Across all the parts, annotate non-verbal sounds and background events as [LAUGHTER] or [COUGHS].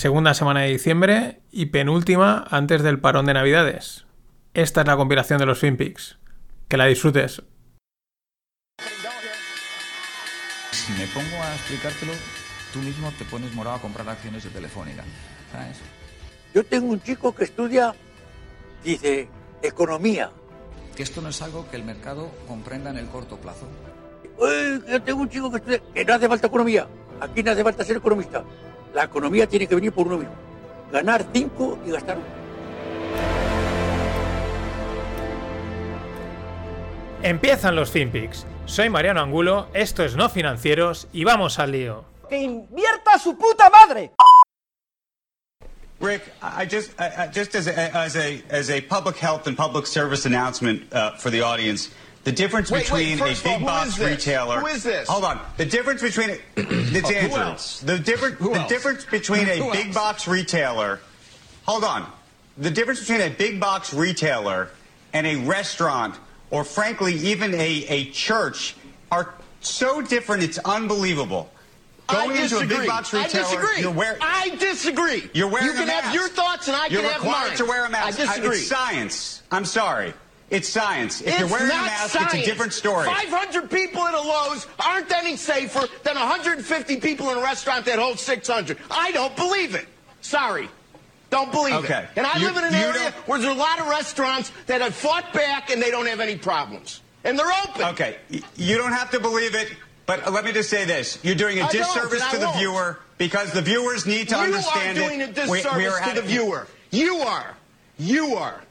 segunda semana de diciembre y penúltima antes del parón de Navidades. Esta es la compilación de los FinPix. Que la disfrutes. Si me pongo a explicártelo, tú mismo te pones morado a comprar acciones de Telefónica. ¿Sabes? Yo tengo un chico que estudia, dice, economía. Que esto no es algo que el mercado comprenda en el corto plazo. Uy, yo tengo un chico que estudia, que no hace falta economía. Aquí no hace falta ser economista. La economía tiene que venir por uno mismo. Ganar cinco y gastar uno. Empiezan los FinPix. Soy Mariano Angulo, esto es No Financieros y vamos al lío. ¡Que invierta su puta madre! Rick, I just, I, I- just as a, as a as a public health and public service announcement uh, for the audience, the difference Wait, wait, between first a all, big box retailer. Who is this? Hold on. The difference between it's oh, who Andrew. The difference the difference between [LAUGHS] a Who big else? box retailer. Hold on. The difference between a big box retailer and a restaurant, or frankly, even a, a church, are so different. It's unbelievable. Going I into a disagree. big box I disagree. you're wearing. I disagree. You're wearing You can have your thoughts and I You're can have required mine. to wear a mask. I disagree. It's science. I'm sorry. It's science. If It's you're wearing a mask, science. it's a different story. 500 people in a Lowe's aren't any safer than 150 people in a restaurant that holds 600. I don't believe it. Sorry. Don't believe Okay. it. And I You- live in an area where there's a lot of restaurants that have fought back and they don't have any problems. And they're open. Okay, you don't have to believe it, but let me just say this: you're doing a I disservice to the won't. viewer because the viewers need to you understand are doing it. a disservice we are to the viewer. You are. You are.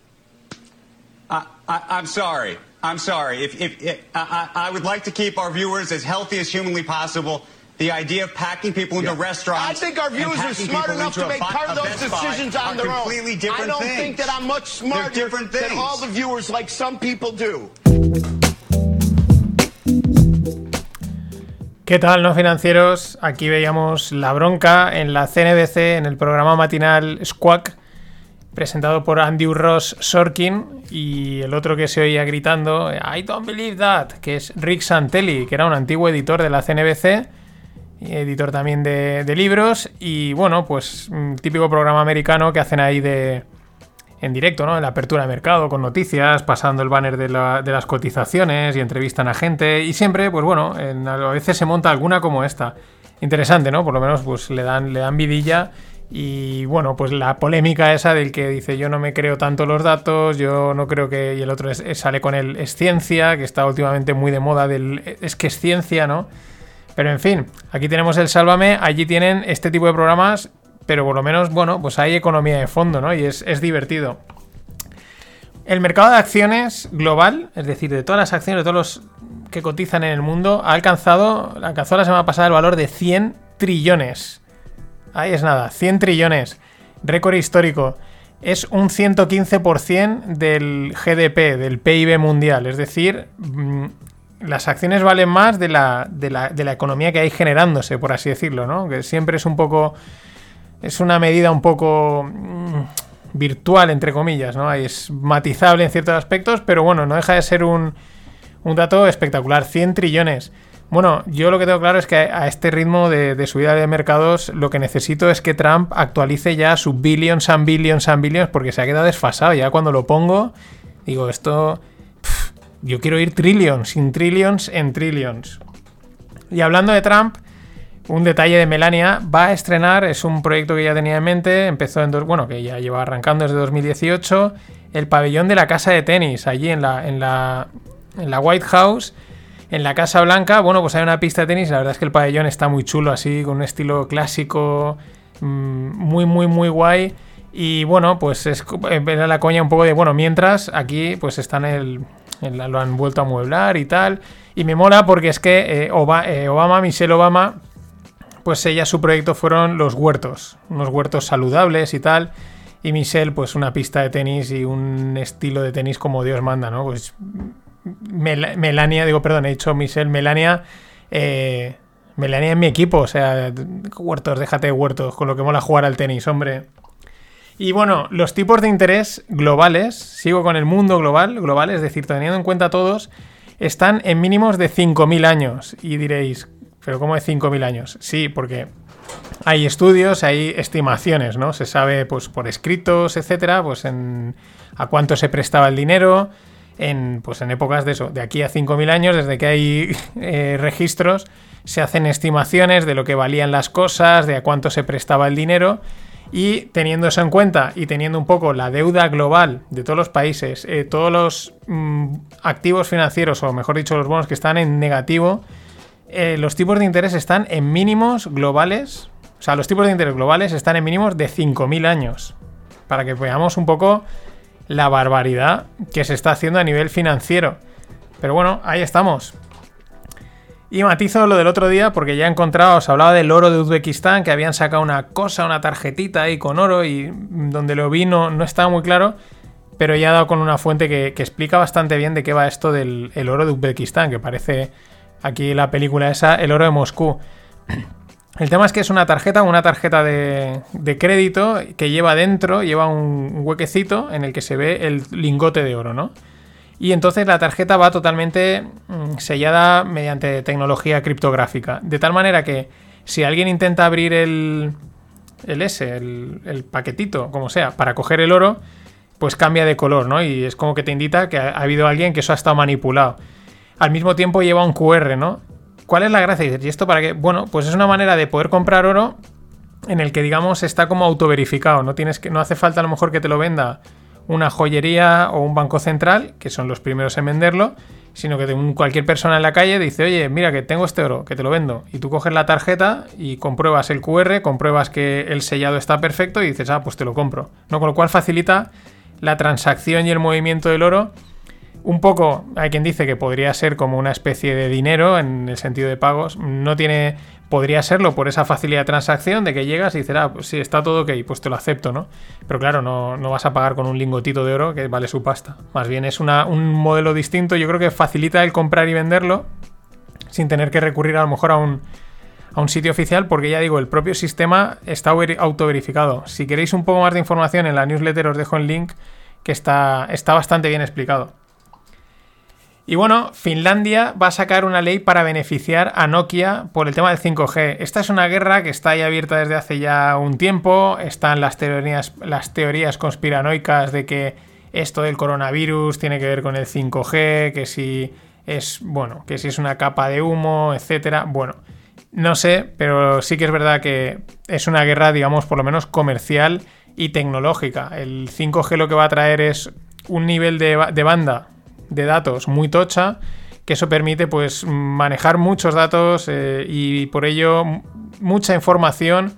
I, I, I'm sorry. I'm sorry. If, if, if I, I I would like to keep our viewers as healthy as humanly possible. The idea of packing people into Yeah. restaurants. I think our viewers are smart enough to make part of those decisions on their own. completely different I don't things. think that I'm much smarter different than all the viewers like some people do. ¿Qué tal, no financieros? Aquí veíamos la bronca en la CNBC, en el programa matinal Squawk, presentado por Andrew Ross Sorkin y el otro que se oía gritando, I don't believe that, que es Rick Santelli, que era un antiguo editor de la CNBC, editor también de, libros, y bueno, pues un típico programa americano que hacen ahí de en directo, ¿no? En la apertura de mercado, con noticias, pasando el banner de, la- de las cotizaciones y entrevistan a gente. Y siempre, pues bueno, en- a veces se monta alguna como esta. Interesante, ¿no? Por lo menos, pues le dan, le dan vidilla. Y bueno, pues la polémica esa del que dice yo no me creo tanto los datos, yo no creo que. Y el otro es- es- sale con el es ciencia, que está últimamente muy de moda del es que es ciencia, ¿no? Pero en fin, aquí tenemos el Sálvame, allí tienen este tipo de programas, pero por lo menos, bueno, pues hay economía de fondo, ¿no? Y es, es divertido. El mercado de acciones global, es decir, de todas las acciones, de todos los que cotizan en el mundo, ha alcanzado, alcanzó la semana pasada el valor de 100 trillones. Ahí es nada, 100 trillones. Récord histórico. Es un 115% del GDP, del PIB mundial. Es decir, mm, las acciones valen más de la, de la, de la economía que hay generándose, por así decirlo, ¿no? Que siempre es un poco. Es una medida un poco. mm, virtual, entre comillas, ¿no? Es matizable en ciertos aspectos, pero bueno, no deja de ser un, un dato espectacular. 100 trillones. Bueno, yo lo que tengo claro es que a este ritmo de, de subida de mercados lo que necesito es que Trump actualice ya su billions and billions and billions porque se ha quedado desfasado. Ya cuando lo pongo, digo, esto... yo quiero ir trillions, sin trillions en trillions. Y hablando de Trump, un detalle de Melania va a estrenar, es un proyecto que ya tenía en mente, empezó en, bueno, que ya lleva arrancando desde 2018, el pabellón de la casa de tenis, allí en la, en la White House, en la Casa Blanca, bueno, pues hay una pista de tenis, la verdad es que el pabellón está muy chulo, así, con un estilo clásico, mm, muy, muy, muy guay. Y bueno, pues es, eh, era la coña un poco de, bueno, mientras aquí pues están el, el- lo han vuelto a mueblar y tal. Y me mola porque es que eh, Oba- eh, Obama, Michelle Obama, pues ella su proyecto fueron los huertos, unos huertos saludables y tal. Y Michelle, pues una pista de tenis y un estilo de tenis como Dios manda, ¿no? Pues Mel- Melania, digo, perdón, he dicho Michelle, Melania, eh, Melania en mi equipo, o sea, huertos, déjate de huertos, con lo que mola jugar al tenis, hombre. Y bueno, los tipos de interés globales, sigo con el mundo global, global, es decir, teniendo en cuenta todos, están en mínimos de 5.000 años. Y diréis, ¿pero cómo de 5.000 años? Sí, porque hay estudios, hay estimaciones, ¿no? Se sabe, pues, por escritos, etcétera, pues en a cuánto se prestaba el dinero en, pues, en épocas de eso, de aquí a 5.000 años, desde que hay [LAUGHS] eh, registros, se hacen estimaciones de lo que valían las cosas, de a cuánto se prestaba el dinero. Y teniendo eso en cuenta y teniendo un poco la deuda global de todos los países, eh, todos los mm, activos financieros, o mejor dicho, los bonos que están en negativo, eh, los tipos de interés están en mínimos globales. O sea, los tipos de interés globales están en mínimos de 5.000 años. Para que veamos un poco la barbaridad que se está haciendo a nivel financiero. Pero bueno, ahí estamos. Y matizo lo del otro día porque ya he encontrado, os hablaba del oro de Uzbekistán, que habían sacado una cosa, una tarjetita ahí con oro y donde lo vi no, estaba muy claro, pero ya he dado con una fuente que, explica bastante bien de qué va esto del oro de Uzbekistán, que parece aquí la película esa, el oro de Moscú. El tema es que es una tarjeta, una tarjeta de, crédito que lleva dentro, lleva un huequecito en el que se ve el lingote de oro, ¿no? Y entonces la tarjeta va totalmente mm, sellada mediante tecnología criptográfica. De tal manera que si alguien intenta abrir el, el S, el, el, paquetito, como sea, para coger el oro, pues cambia de color, ¿no? Y es como que te indica que ha, ha habido alguien que eso ha estado manipulado. Al mismo tiempo lleva un QR, ¿no? ¿Cuál es la gracia? ¿y esto para qué? Bueno, pues es una manera de poder comprar oro en el que, digamos, está como autoverificado. No, tienes que, no hace falta a lo mejor que te lo venda una joyería o un banco central, que son los primeros en venderlo, sino que cualquier persona en la calle dice, oye, mira que tengo este oro, que te lo vendo. Y tú coges la tarjeta y compruebas el QR, compruebas que el sellado está perfecto y dices, ah, pues te lo compro. ¿No? Con lo cual facilita la transacción y el movimiento del oro un poco, hay quien dice que podría ser como una especie de dinero en el sentido de pagos. No tiene, podría serlo por esa facilidad de transacción de que llegas y dices, ah, pues sí, está todo ok, pues te lo acepto, ¿no? Pero claro, no, vas a pagar con un lingotito de oro que vale su pasta. Más bien es una, un modelo distinto, yo creo que facilita el comprar y venderlo sin tener que recurrir a lo mejor a un, sitio oficial porque ya digo, el propio sistema está autoverificado. Si queréis un poco más de información en la newsletter os dejo el link que está bastante bien explicado. Y bueno, Finlandia va a sacar una ley para beneficiar a Nokia por el tema del 5G. Esta es una guerra que está ahí abierta desde hace ya un tiempo. Están las teorías, las teorías conspiranoicas de que esto del coronavirus tiene que ver con el 5G, que si es, bueno, que si es una capa de humo, etcétera. Bueno, no sé, pero sí que es verdad que es una guerra, digamos, por lo menos comercial y tecnológica. El 5G lo que va a traer es un nivel de, de banda de datos muy tocha, que eso permite pues manejar muchos datos eh, y por ello mucha información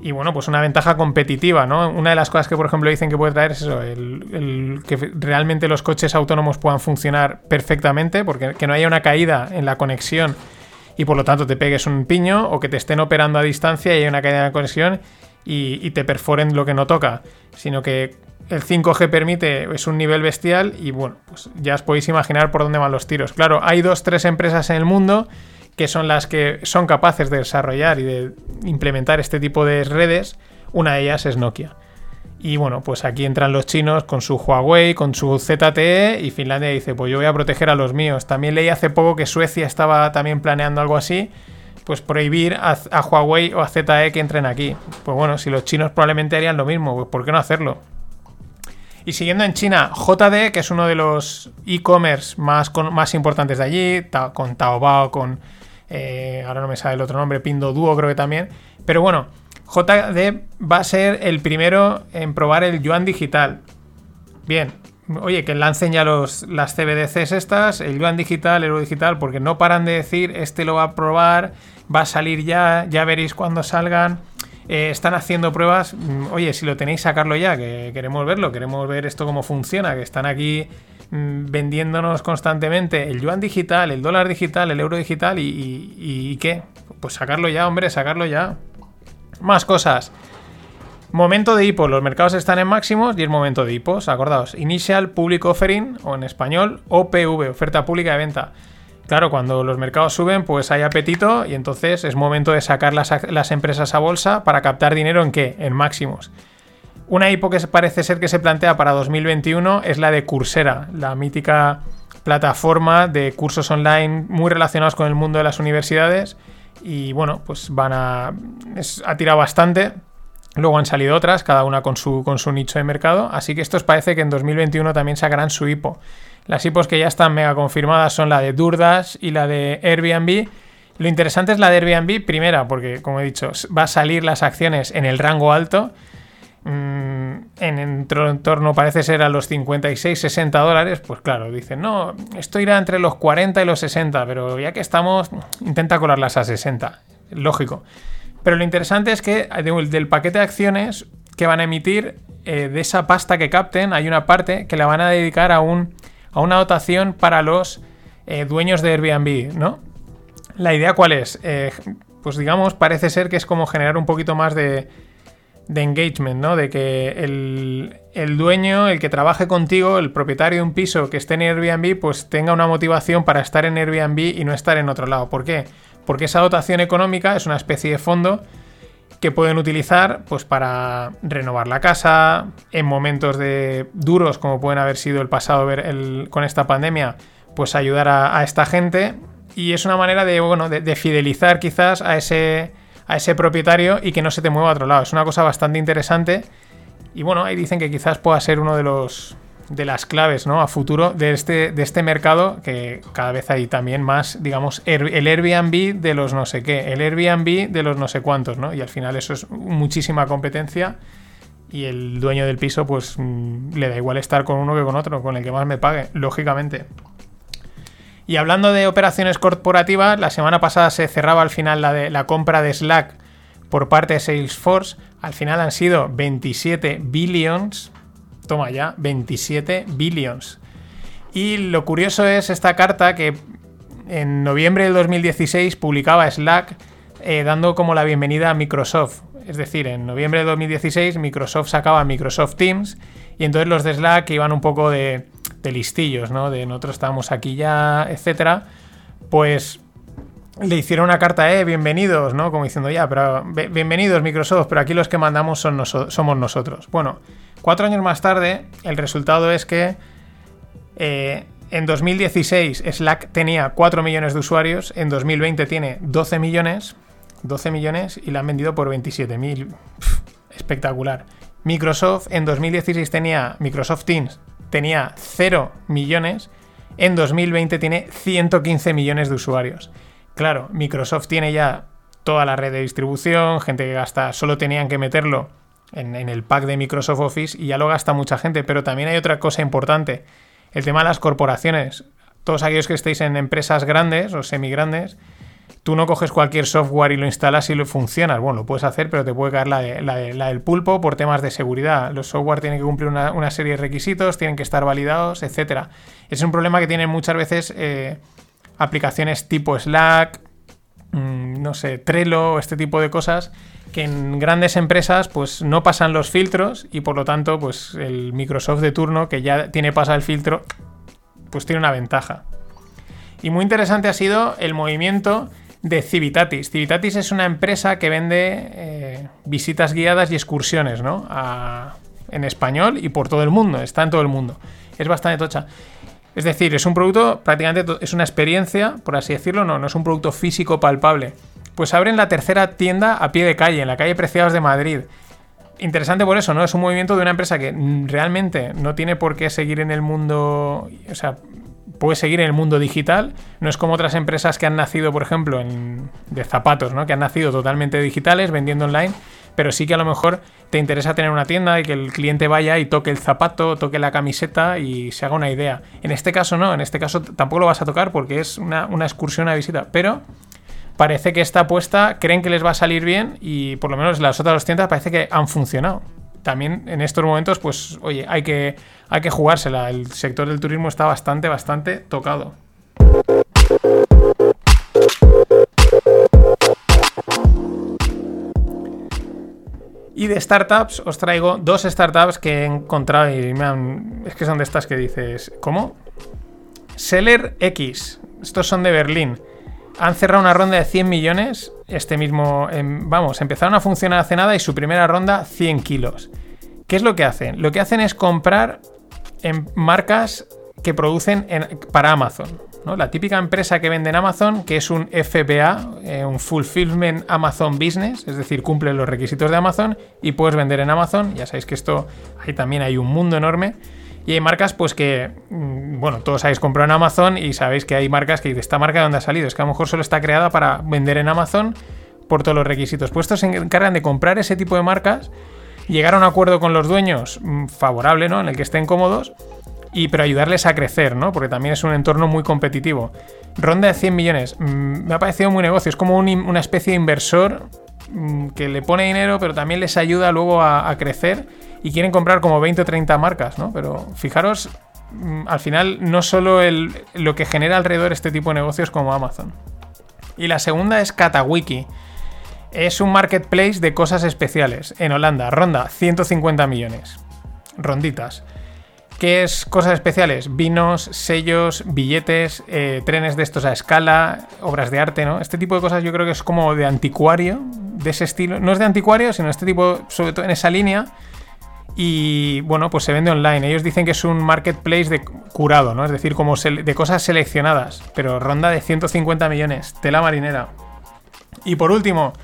y bueno, pues una ventaja competitiva, ¿no? Una de las cosas que, por ejemplo, dicen que puede traer es eso, el, que realmente los coches autónomos puedan funcionar perfectamente, porque que no haya una caída en la conexión y por lo tanto te pegues un piño o que te estén operando a distancia y hay una caída en la conexión y, y te perforen lo que no toca, sino que el 5G permite, es un nivel bestial y bueno, pues ya os podéis imaginar por dónde van los tiros. Claro, hay dos, tres empresas en el mundo que son las que son capaces de desarrollar y de implementar este tipo de redes. Una de ellas es Nokia. Y bueno, pues aquí entran los chinos con su Huawei, con su ZTE y Finlandia dice, pues yo voy a proteger a los míos. También leí hace poco que Suecia estaba también planeando algo así, pues prohibir a, a Huawei o a ZTE que entren aquí. Pues bueno, si los chinos probablemente harían lo mismo, pues ¿por qué no hacerlo? Y siguiendo en China, JD, que es uno de los e-commerce más, más importantes de allí, con Taobao, con. Eh, ahora no me sale el otro nombre, Pinduoduo creo que también. Pero bueno, JD va a ser el primero en probar el yuan digital. Bien, oye, que lancen ya los, las CBDCs estas, el yuan digital, el euro digital, porque no paran de decir, este lo va a probar, va a salir ya, ya veréis cuando salgan. Eh, están haciendo pruebas. Mm, oye, si lo tenéis, sacarlo ya, que queremos verlo, queremos ver esto cómo funciona, que están aquí mm, vendiéndonos constantemente el yuan digital, el dólar digital, el euro digital y, y, qué. Pues sacarlo ya, hombre, sacarlo ya. Más cosas. Momento de IPO, los mercados están en máximos y es momento de IPOs, acordaos. Initial Public Offering, o en español, OPV, oferta pública de venta. Claro, cuando los mercados suben, pues hay apetito y entonces es momento de sacar las, empresas a bolsa para captar dinero en qué? En máximos. Una hipo que parece ser que se plantea para 2021 es la de Coursera, la mítica plataforma de cursos online muy relacionados con el mundo de las universidades Y bueno, pues van a. es- ha tirado bastante. Luego han salido otras, cada una con su, con su nicho de mercado. Así que estos parece que en 2021 también sacarán su IPO. Las IPOs que ya están mega confirmadas son la de Durdash y la de Airbnb. Lo interesante es la de Airbnb, primera, porque como he dicho, va a salir las acciones en el rango alto. Mm, en en torno parece ser a los 56-60 dólares, pues claro, dicen, no, esto irá entre los 40 y los 60, pero ya que estamos, intenta colarlas a 60, lógico. Pero lo interesante es que de- del paquete de acciones que van a emitir, eh, de esa pasta que capten, hay una parte que la van a dedicar a, un, a una dotación para los eh, dueños de Airbnb, ¿no? La idea cuál es? Eh, pues digamos, parece ser que es como generar un poquito más de, de engagement, ¿no? De que el, el dueño, el que trabaje contigo, el propietario de un piso que esté en Airbnb, pues tenga una motivación para estar en Airbnb y no estar en otro lado. ¿Por qué? Porque esa dotación económica es una especie de fondo que pueden utilizar pues para renovar la casa en momentos de duros como pueden haber sido el pasado el- con esta pandemia pues ayudar a, a esta gente. Y es una manera de bueno de, de fidelizar quizás a ese a ese propietario y que no se te mueva a otro lado. Es una cosa bastante interesante. Y bueno ahí dicen que quizás pueda ser uno de los de las claves ¿no? a futuro de este, de este mercado que cada vez hay también más, digamos, el Airbnb de los no sé qué, el Airbnb de los no sé cuántos, ¿no? Y al final eso es muchísima competencia y el dueño del piso pues mm, le da igual estar con uno que con otro, con el que más me pague, lógicamente. Y hablando de operaciones corporativas, la semana pasada se cerraba al final la, de, la compra de Slack por parte de Salesforce. Al final han sido 27 billions. Toma ya, 27 billions. Y lo curioso es esta carta que en noviembre del 2016 publicaba Slack eh, dando como la bienvenida a Microsoft. Es decir, en noviembre de 2016 Microsoft sacaba Microsoft Teams y entonces los de Slack iban un poco de, de listillos, ¿no? De nosotros estamos aquí ya, etcétera. Pues le hicieron una carta, eh, bienvenidos, ¿no? Como diciendo, ya, pero bienvenidos Microsoft, pero aquí los que mandamos son noso- somos nosotros. Bueno, cuatro años más tarde, el resultado es que eh, en 2016 Slack tenía 4 millones de usuarios, en 2020 tiene 12 millones, 12 millones y la han vendido por 27 mil. Espectacular. Microsoft en 2016 tenía, Microsoft Teams tenía 0 millones, en 2020 tiene 115 millones de usuarios. Claro, Microsoft tiene ya toda la red de distribución, gente que gasta, solo tenían que meterlo en, el pack de Microsoft Office y ya lo gasta mucha gente, pero también hay otra cosa importante, el tema de las corporaciones. Todos aquellos que estéis en empresas grandes o semigrandes, tú no coges cualquier software y lo instalas y lo funcionas. Bueno, lo puedes hacer, pero te puede caer la, de- de- del pulpo por temas de seguridad. Los software tienen que cumplir una, serie de requisitos, tienen que estar validados, etcétera. Es un problema que tienen muchas veces eh, aplicaciones tipo Slack, mm, no sé, Trello, este tipo de cosas que en grandes empresas pues no pasan los filtros y por lo tanto pues el Microsoft de turno que ya tiene pasado el filtro pues tiene una ventaja. Y muy interesante ha sido el movimiento de Civitatis. Civitatis es una empresa que vende eh, visitas guiadas y excursiones, ¿no? En español y por todo el mundo. Está en todo el mundo. Es bastante tocha. Es decir, es un producto, prácticamente es una experiencia, por así decirlo, no, no es un producto físico palpable. Pues abren la tercera tienda a pie de calle, en la calle Preciados de Madrid. Interesante por eso, ¿no? Es un movimiento de una empresa que realmente no tiene por qué seguir en el mundo. O sea, puede seguir en el mundo digital. No es como otras empresas que han nacido, por ejemplo, en, de zapatos, ¿no? Que han nacido totalmente digitales, vendiendo online. Pero sí que a lo mejor te interesa tener una tienda y que el cliente vaya y toque el zapato, toque la camiseta y se haga una idea. En este caso no, en este caso tampoco lo vas a tocar porque es una, una excursión, una visita. Pero parece que esta apuesta creen que les va a salir bien y por lo menos las otras dos tiendas parece que han funcionado. También en estos momentos, pues, oye, hay que, hay que jugársela. El sector del turismo está bastante, bastante tocado. Y de startups os traigo dos startups que he encontrado y me han... Es que son de estas que dices, ¿cómo? Seller X. Estos son de Berlín. Han cerrado una ronda de 100 millones. Este mismo... em, vamos, empezaron a funcionar hace nada y su primera ronda 100 kilos. ¿Qué es lo que hacen? Lo que hacen es comprar en marcas que producen en- para Amazon. La típica empresa que vende en Amazon, que es un FBA, eh, un Fulfillment Amazon Business, es decir, cumple los requisitos de Amazon y puedes vender en Amazon. Ya sabéis que esto, ahí también hay un mundo enorme. Y hay marcas, pues que, mm, bueno, todos habéis comprado en Amazon y sabéis que hay marcas que esta marca de dónde ha salido. Es que a lo mejor solo está creada para vender en Amazon por todos los requisitos. Pues estos se encargan de comprar ese tipo de marcas, llegar a un acuerdo con los dueños mm, favorable, ¿no? En el que estén cómodos, y pero ayudarles a crecer, ¿no? Porque también es un entorno muy competitivo. Ronda de 100 millones. Mm, me ha parecido muy negocio. Es como una especie de inversor que le pone dinero, pero también les ayuda luego a, a crecer y quieren comprar como 20 o 30 marcas, ¿no? Pero fijaros, mm, al final no solo el, lo que genera alrededor este tipo de negocios como Amazon. Y la segunda es Katawiki. Es un marketplace de cosas especiales. En Holanda, ronda 150 millones. Ronditas. ¿Qué es cosas especiales? Vinos, sellos, billetes, eh, trenes de estos a escala, obras de arte, ¿no? Este tipo de cosas yo creo que es como de anticuario, de ese estilo. No es de anticuario, sino este tipo, sobre todo en esa línea, y bueno, pues se vende online. Ellos dicen que es un marketplace de curado, ¿no? Es decir, como de cosas seleccionadas, pero ronda de 150 millones, tela marinera. Y por último,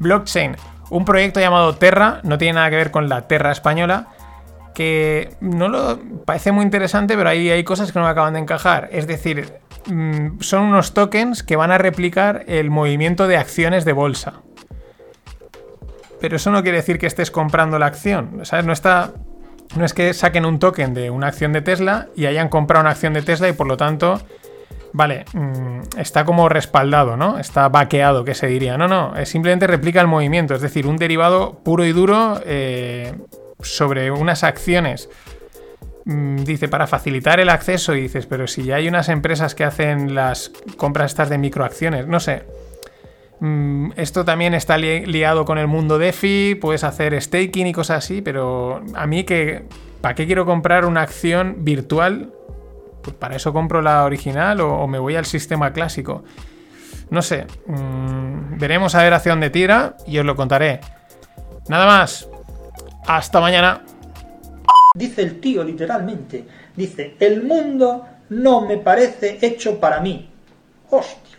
blockchain, un proyecto llamado Terra, no tiene nada que ver con la Terra española, que no lo parece muy interesante, pero ahí hay cosas que no me acaban de encajar. Es decir, mm, son unos tokens que van a replicar el movimiento de acciones de bolsa pero eso no quiere decir que estés comprando la acción. ¿sabes? No está. No es que saquen un token de una acción de Tesla y hayan comprado una acción de Tesla y por lo tanto. Vale, mm, está como respaldado, ¿no? Está vaqueado, que se diría. No, no, simplemente replica el movimiento, es decir, un derivado puro y duro eh, sobre unas acciones. Mm, dice, para facilitar el acceso, y dices, pero si ya hay unas empresas que hacen las compras estas de microacciones, no sé. Mm, esto también está liado con el mundo DeFi, puedes hacer staking y cosas así, pero a mí que, ¿para qué quiero comprar una acción virtual? Pues para eso compro la original o, me voy al sistema clásico. No sé, mm, veremos a ver hacia dónde tira y os lo contaré. Nada más, hasta mañana. Dice el tío literalmente, dice, el mundo no me parece hecho para mí. Hostia,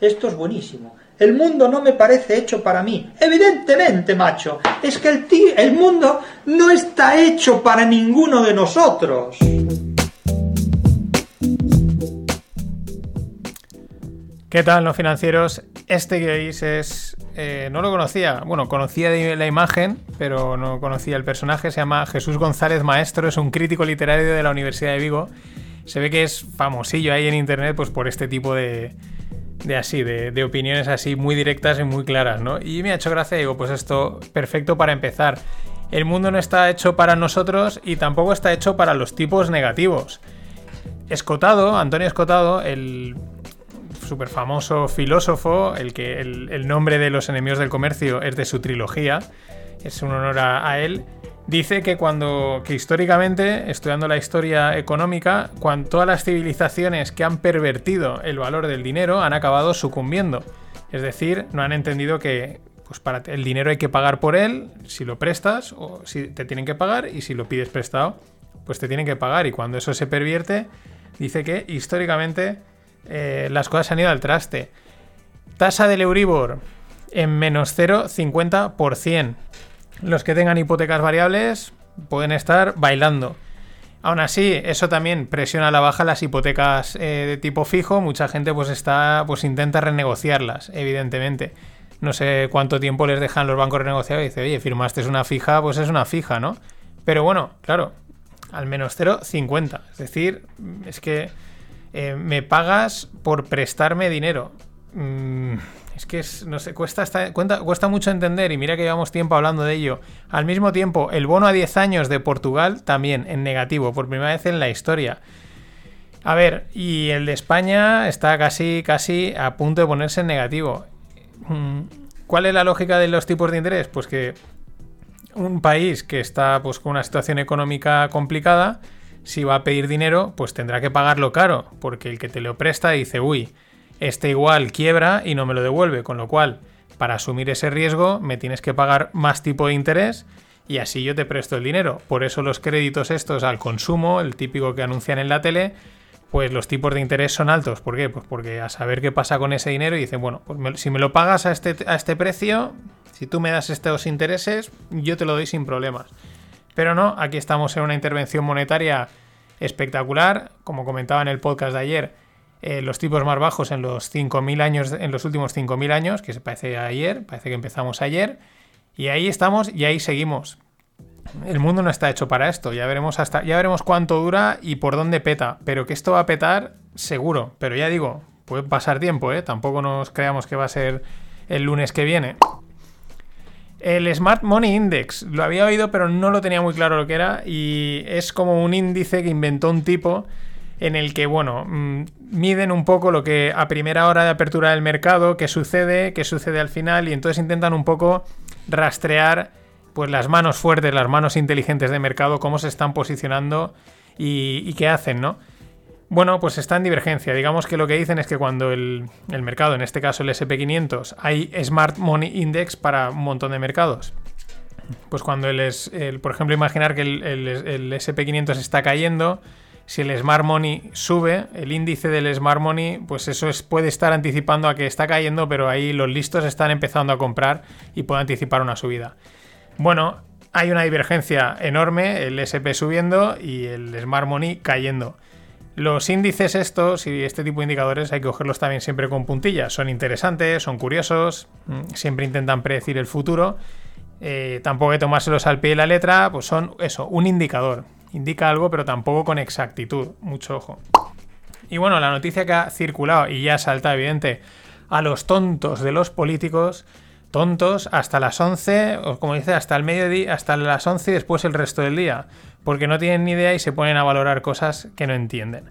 esto es buenísimo. El mundo no me parece hecho para mí. Evidentemente, macho, es que el, el mundo no está hecho para ninguno de nosotros. ¿Qué tal, no financieros? Este que veis es. Eh, no lo conocía. Bueno, conocía de la imagen, pero no conocía el personaje. Se llama Jesús González Maestro, es un crítico literario de la Universidad de Vigo. Se ve que es famosillo ahí en internet, pues por este tipo de, de así, de, opiniones así muy directas y muy claras, ¿no? Y me ha hecho gracia, digo, pues esto, perfecto para empezar. El mundo no está hecho para nosotros y tampoco está hecho para los tipos negativos. Escotado, Antonio Escotado, el súper famoso filósofo, el que el, nombre de los enemigos del comercio es de su trilogía, es un honor a él, dice que cuando que históricamente, estudiando la historia económica, cuando todas las civilizaciones que han pervertido el valor del dinero han acabado sucumbiendo. Es decir, no han entendido que pues para el dinero hay que pagar por él, si lo prestas o si te tienen que pagar y si lo pides prestado, pues te tienen que pagar y cuando eso se pervierte, dice que históricamente eh, las cosas han ido al traste. Tasa del Euribor en menos 0,50%. Los que tengan hipotecas variables pueden estar bailando. Aún así, eso también presiona a la baja las hipotecas eh, de tipo fijo. Mucha gente pues está, pues intenta renegociarlas, evidentemente. No sé cuánto tiempo les dejan los bancos renegociar y dice, oye, firmaste una fija, pues es una fija, ¿no? Pero bueno, claro, al menos 0,50. Es decir, es que eh, me pagas por prestarme dinero. Mm, es que no sé, cuesta, cuesta mucho entender y mira que llevamos tiempo hablando de ello. Al mismo tiempo, el bono a 10 años de Portugal también en negativo, por primera vez en la historia. A ver, y el de España está casi, casi a punto de ponerse en negativo. Mm, ¿Cuál es la lógica de los tipos de interés? Pues que un país que está pues, con una situación económica complicada, si va a pedir dinero, pues tendrá que pagarlo caro, porque el que te lo presta dice, uy, este igual quiebra y no me lo devuelve, con lo cual, para asumir ese riesgo, me tienes que pagar más tipo de interés y así yo te presto el dinero. Por eso los créditos estos al consumo, el típico que anuncian en la tele, pues los tipos de interés son altos. ¿Por qué? Pues porque a saber qué pasa con ese dinero y dicen, bueno, pues si me lo pagas a este, a este precio, si tú me das estos intereses, yo te lo doy sin problemas. Pero no, aquí estamos en una intervención monetaria espectacular. Como comentaba en el podcast de ayer, eh, los tipos más bajos en los 5.000 años, en los últimos 5.000 años, que se parece ayer, parece que empezamos ayer. Y ahí estamos y ahí seguimos. El mundo no está hecho para esto. Ya veremos hasta, ya veremos cuánto dura y por dónde peta. Pero que esto va a petar, seguro. Pero ya digo, puede pasar tiempo, ¿eh? Tampoco nos creamos que va a ser el lunes que viene. El Smart Money Index. Lo había oído, pero no lo tenía muy claro lo que era. Y es como un índice que inventó un tipo en el que, bueno, mm, miden un poco lo que a primera hora de apertura del mercado, qué sucede, qué sucede al final, y entonces intentan un poco rastrear pues las manos fuertes, las manos inteligentes de mercado, cómo se están posicionando y, y qué hacen, ¿no? Bueno, pues está en divergencia. Digamos que lo que dicen es que cuando el, el mercado, en este caso el SP500, hay Smart Money Index para un montón de mercados. Pues cuando el, el- por ejemplo, imaginar que el, el- el SP500 está cayendo, si el Smart Money sube, el índice del Smart Money, pues eso es, puede estar anticipando a que está cayendo, pero ahí los listos están empezando a comprar y puede anticipar una subida. Bueno, hay una divergencia enorme, el SP subiendo y el Smart Money cayendo. Los índices estos y este tipo de indicadores hay que cogerlos también siempre con puntillas. Son interesantes, son curiosos, mm, siempre intentan predecir el futuro. Eh, tampoco hay que tomárselos al pie de la letra, pues son eso, un indicador. Indica algo, pero tampoco con exactitud. Mucho ojo. Y bueno, la noticia que ha circulado y ya salta evidente a los tontos de los políticos, tontos hasta las 11, o como dice, hasta el mediodía, hasta las 11 y después el resto del día, porque no tienen ni idea y se ponen a valorar cosas que no entienden.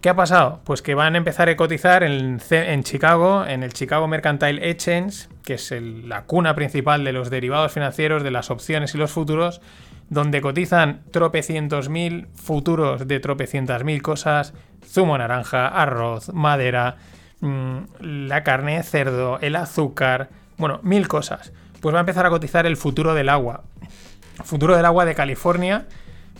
¿Qué ha pasado? Pues que van a empezar a cotizar en, Chicago, en el Chicago Mercantile Exchange, que es la cuna principal de los derivados financieros, de las opciones y los futuros, donde cotizan tropecientos mil futuros de tropecientas mil cosas, zumo naranja, arroz, madera, mm, la carne de cerdo, el azúcar, bueno, mil cosas. Pues va a empezar a cotizar el futuro del agua. Futuro del agua de California,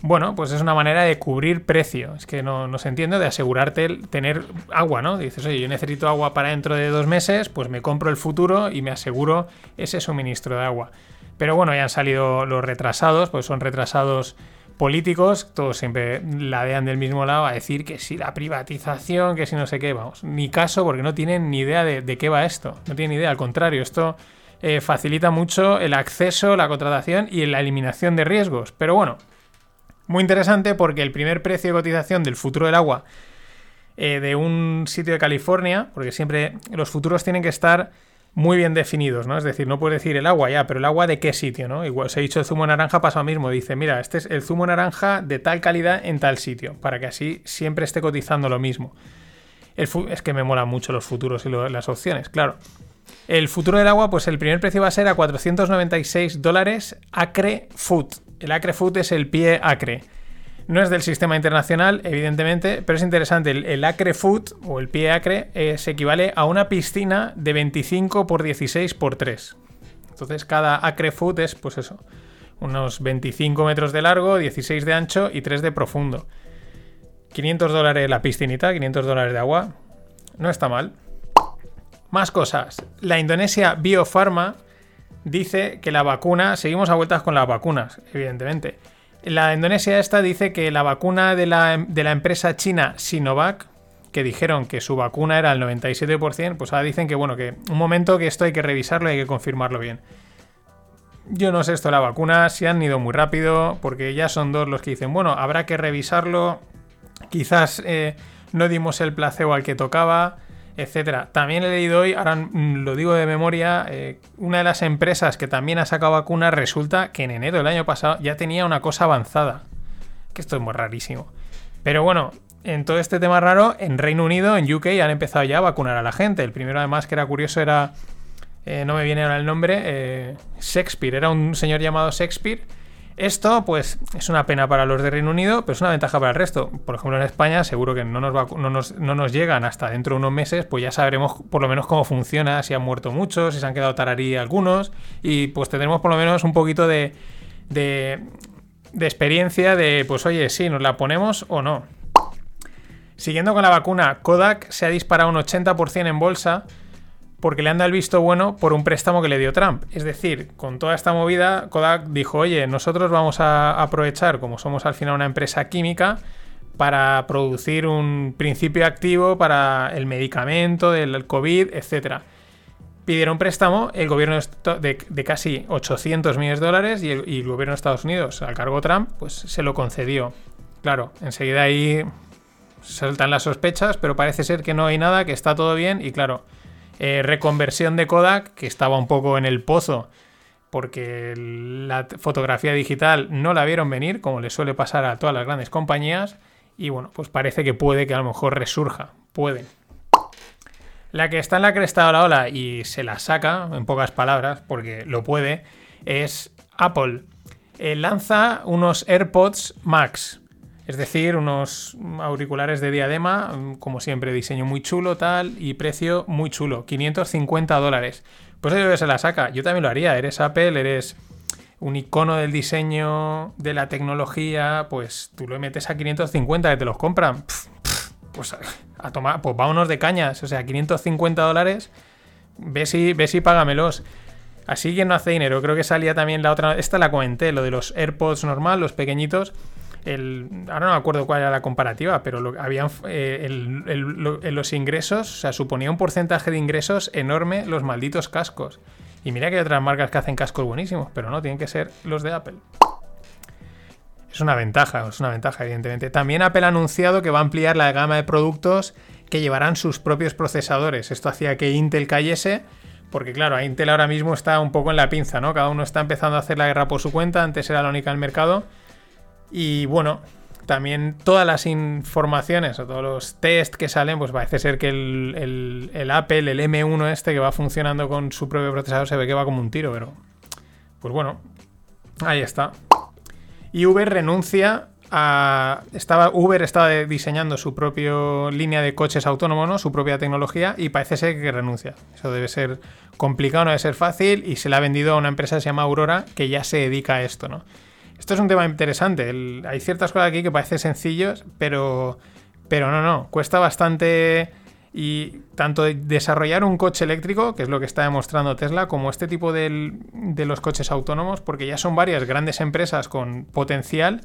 bueno, pues es una manera de cubrir precio. Es que no, no se entiende, de asegurarte el tener agua, ¿no? Dices, oye, yo necesito agua para dentro de dos meses, pues me compro el futuro y me aseguro ese suministro de agua. Pero bueno, ya han salido los retrasados, pues son retrasados políticos, todos siempre ladean del mismo lado a decir que si la privatización, que si no sé qué, vamos, ni caso porque no tienen ni idea de, qué va esto, no tienen ni idea, al contrario, esto eh, facilita mucho el acceso, la contratación y la eliminación de riesgos. Pero bueno, muy interesante porque el primer precio de cotización del futuro del agua eh, de un sitio de California, porque siempre los futuros tienen que estar muy bien definidos, ¿no? Es decir, no puedes decir el agua ya, pero el agua de qué sitio, ¿no? Igual se ha dicho el zumo naranja, pasa lo mismo. Dice, mira, este es el zumo naranja de tal calidad en tal sitio, para que así siempre esté cotizando lo mismo. El es que me molan mucho los futuros y las opciones, claro. El futuro del agua, pues el primer precio va a ser a 496 dólares acre foot. El acre foot es el pie acre. No es del sistema internacional, evidentemente, pero es interesante. El, el acre foot o el pie acre eh, se equivale a una piscina de 25 por 16 por 3. Entonces cada acre foot es, pues eso, unos 25 metros de largo, 16 de ancho y 3 de profundo. 500 dólares la piscinita, 500 dólares de agua. No está mal. Más cosas. La Indonesia Biopharma dice que la vacuna, seguimos a vueltas con las vacunas, evidentemente. La Indonesia esta dice que la vacuna de la, de la empresa china Sinovac, que dijeron que su vacuna era el 97%, pues ahora dicen que bueno, que un momento que esto hay que revisarlo y hay que confirmarlo bien. Yo no sé esto la vacuna, si han ido muy rápido, porque ya son dos los que dicen, bueno, habrá que revisarlo, quizás eh, no dimos el placebo al que tocaba, etcétera. También he leído hoy, ahora mm, lo digo de memoria, eh, una de las empresas que también ha sacado vacuna resulta que en enero del año pasado ya tenía una cosa avanzada. Que esto es muy rarísimo. Pero bueno, en todo este tema raro, en Reino Unido, en UK, han empezado ya a vacunar a la gente. El primero, además, que era curioso, era. eh, no me viene ahora el nombre. eh, Shakespeare. Era un señor llamado Shakespeare. Esto, pues, es una pena para los de Reino Unido, pero es una ventaja para el resto. Por ejemplo, en España, seguro que no nos, no nos, no nos llegan hasta dentro de unos meses, pues ya sabremos por lo menos cómo funciona, si han muerto muchos, si se han quedado tararí algunos, y pues tendremos por lo menos un poquito de, de, de experiencia de, pues, oye, sí, nos la ponemos o no. Siguiendo con la vacuna, Kodak se ha disparado un 80% en bolsa porque le han dado el visto bueno por un préstamo que le dio Trump. Es decir, con toda esta movida, Kodak dijo, oye, nosotros vamos a aprovechar, como somos al final una empresa química, para producir un principio activo para el medicamento del COVID, etc. Pidieron préstamo el gobierno de, casi 800 millones de dólares y el, y el gobierno de Estados Unidos, al cargo Trump, pues se lo concedió. Claro, enseguida ahí saltan las sospechas, pero parece ser que no hay nada, que está todo bien y claro, eh, reconversión de Kodak, que estaba un poco en el pozo porque la fotografía digital no la vieron venir, como le suele pasar a todas las grandes compañías, y bueno, pues parece que puede que a lo mejor resurja, puede. La que está en la cresta de la ola y se la saca, en pocas palabras, porque lo puede, es Apple. Eh, lanza unos AirPods Max. Es decir, unos auriculares de diadema, mm, como siempre, diseño muy chulo, tal, y precio muy chulo, 550 dólares. Pues eso se la saca. Yo también lo haría. Eres Apple, eres un icono del diseño, de la tecnología, pues tú lo metes a 550 que te los compran. pues a, tomar, pues vámonos de cañas. O sea, 550 dólares, ve si, ve si págamelos. Así que no hace dinero. Creo que salía también la otra. Esta la comenté, lo de los AirPods normal, los pequeñitos ahora no me acuerdo cuál era la comparativa, pero lo, habían, eh, los ingresos, o sea, suponía un porcentaje de ingresos enorme los malditos cascos. Y mira que hay otras marcas que hacen cascos buenísimos, pero no, tienen que ser los de Apple. Es una ventaja, es una ventaja, evidentemente. También Apple ha anunciado que va a ampliar la gama de productos que llevarán sus propios procesadores. Esto hacía que Intel cayese, porque claro, Intel ahora mismo está un poco en la pinza, ¿no? Cada uno está empezando a hacer la guerra por su cuenta, antes era la única en el mercado y bueno, también todas las informaciones o todos los test que salen, pues parece ser que el, Apple, el M1 este que va funcionando con su propio procesador, se ve que va como un tiro, pero pues bueno, ahí está. Y Uber renuncia a... Estaba, Uber estaba diseñando su propia línea de coches autónomos, ¿no? su propia tecnología, y parece ser que renuncia. Eso debe ser complicado, no debe ser fácil, y se le ha vendido a una empresa que se llama Aurora, que ya se dedica a esto, ¿no? Esto es un tema interesante. hay ciertas cosas aquí que parecen sencillos, pero, pero no, no. Cuesta bastante. Y tanto desarrollar un coche eléctrico, que es lo que está demostrando Tesla, como este tipo de los coches autónomos, porque ya son varias grandes empresas con potencial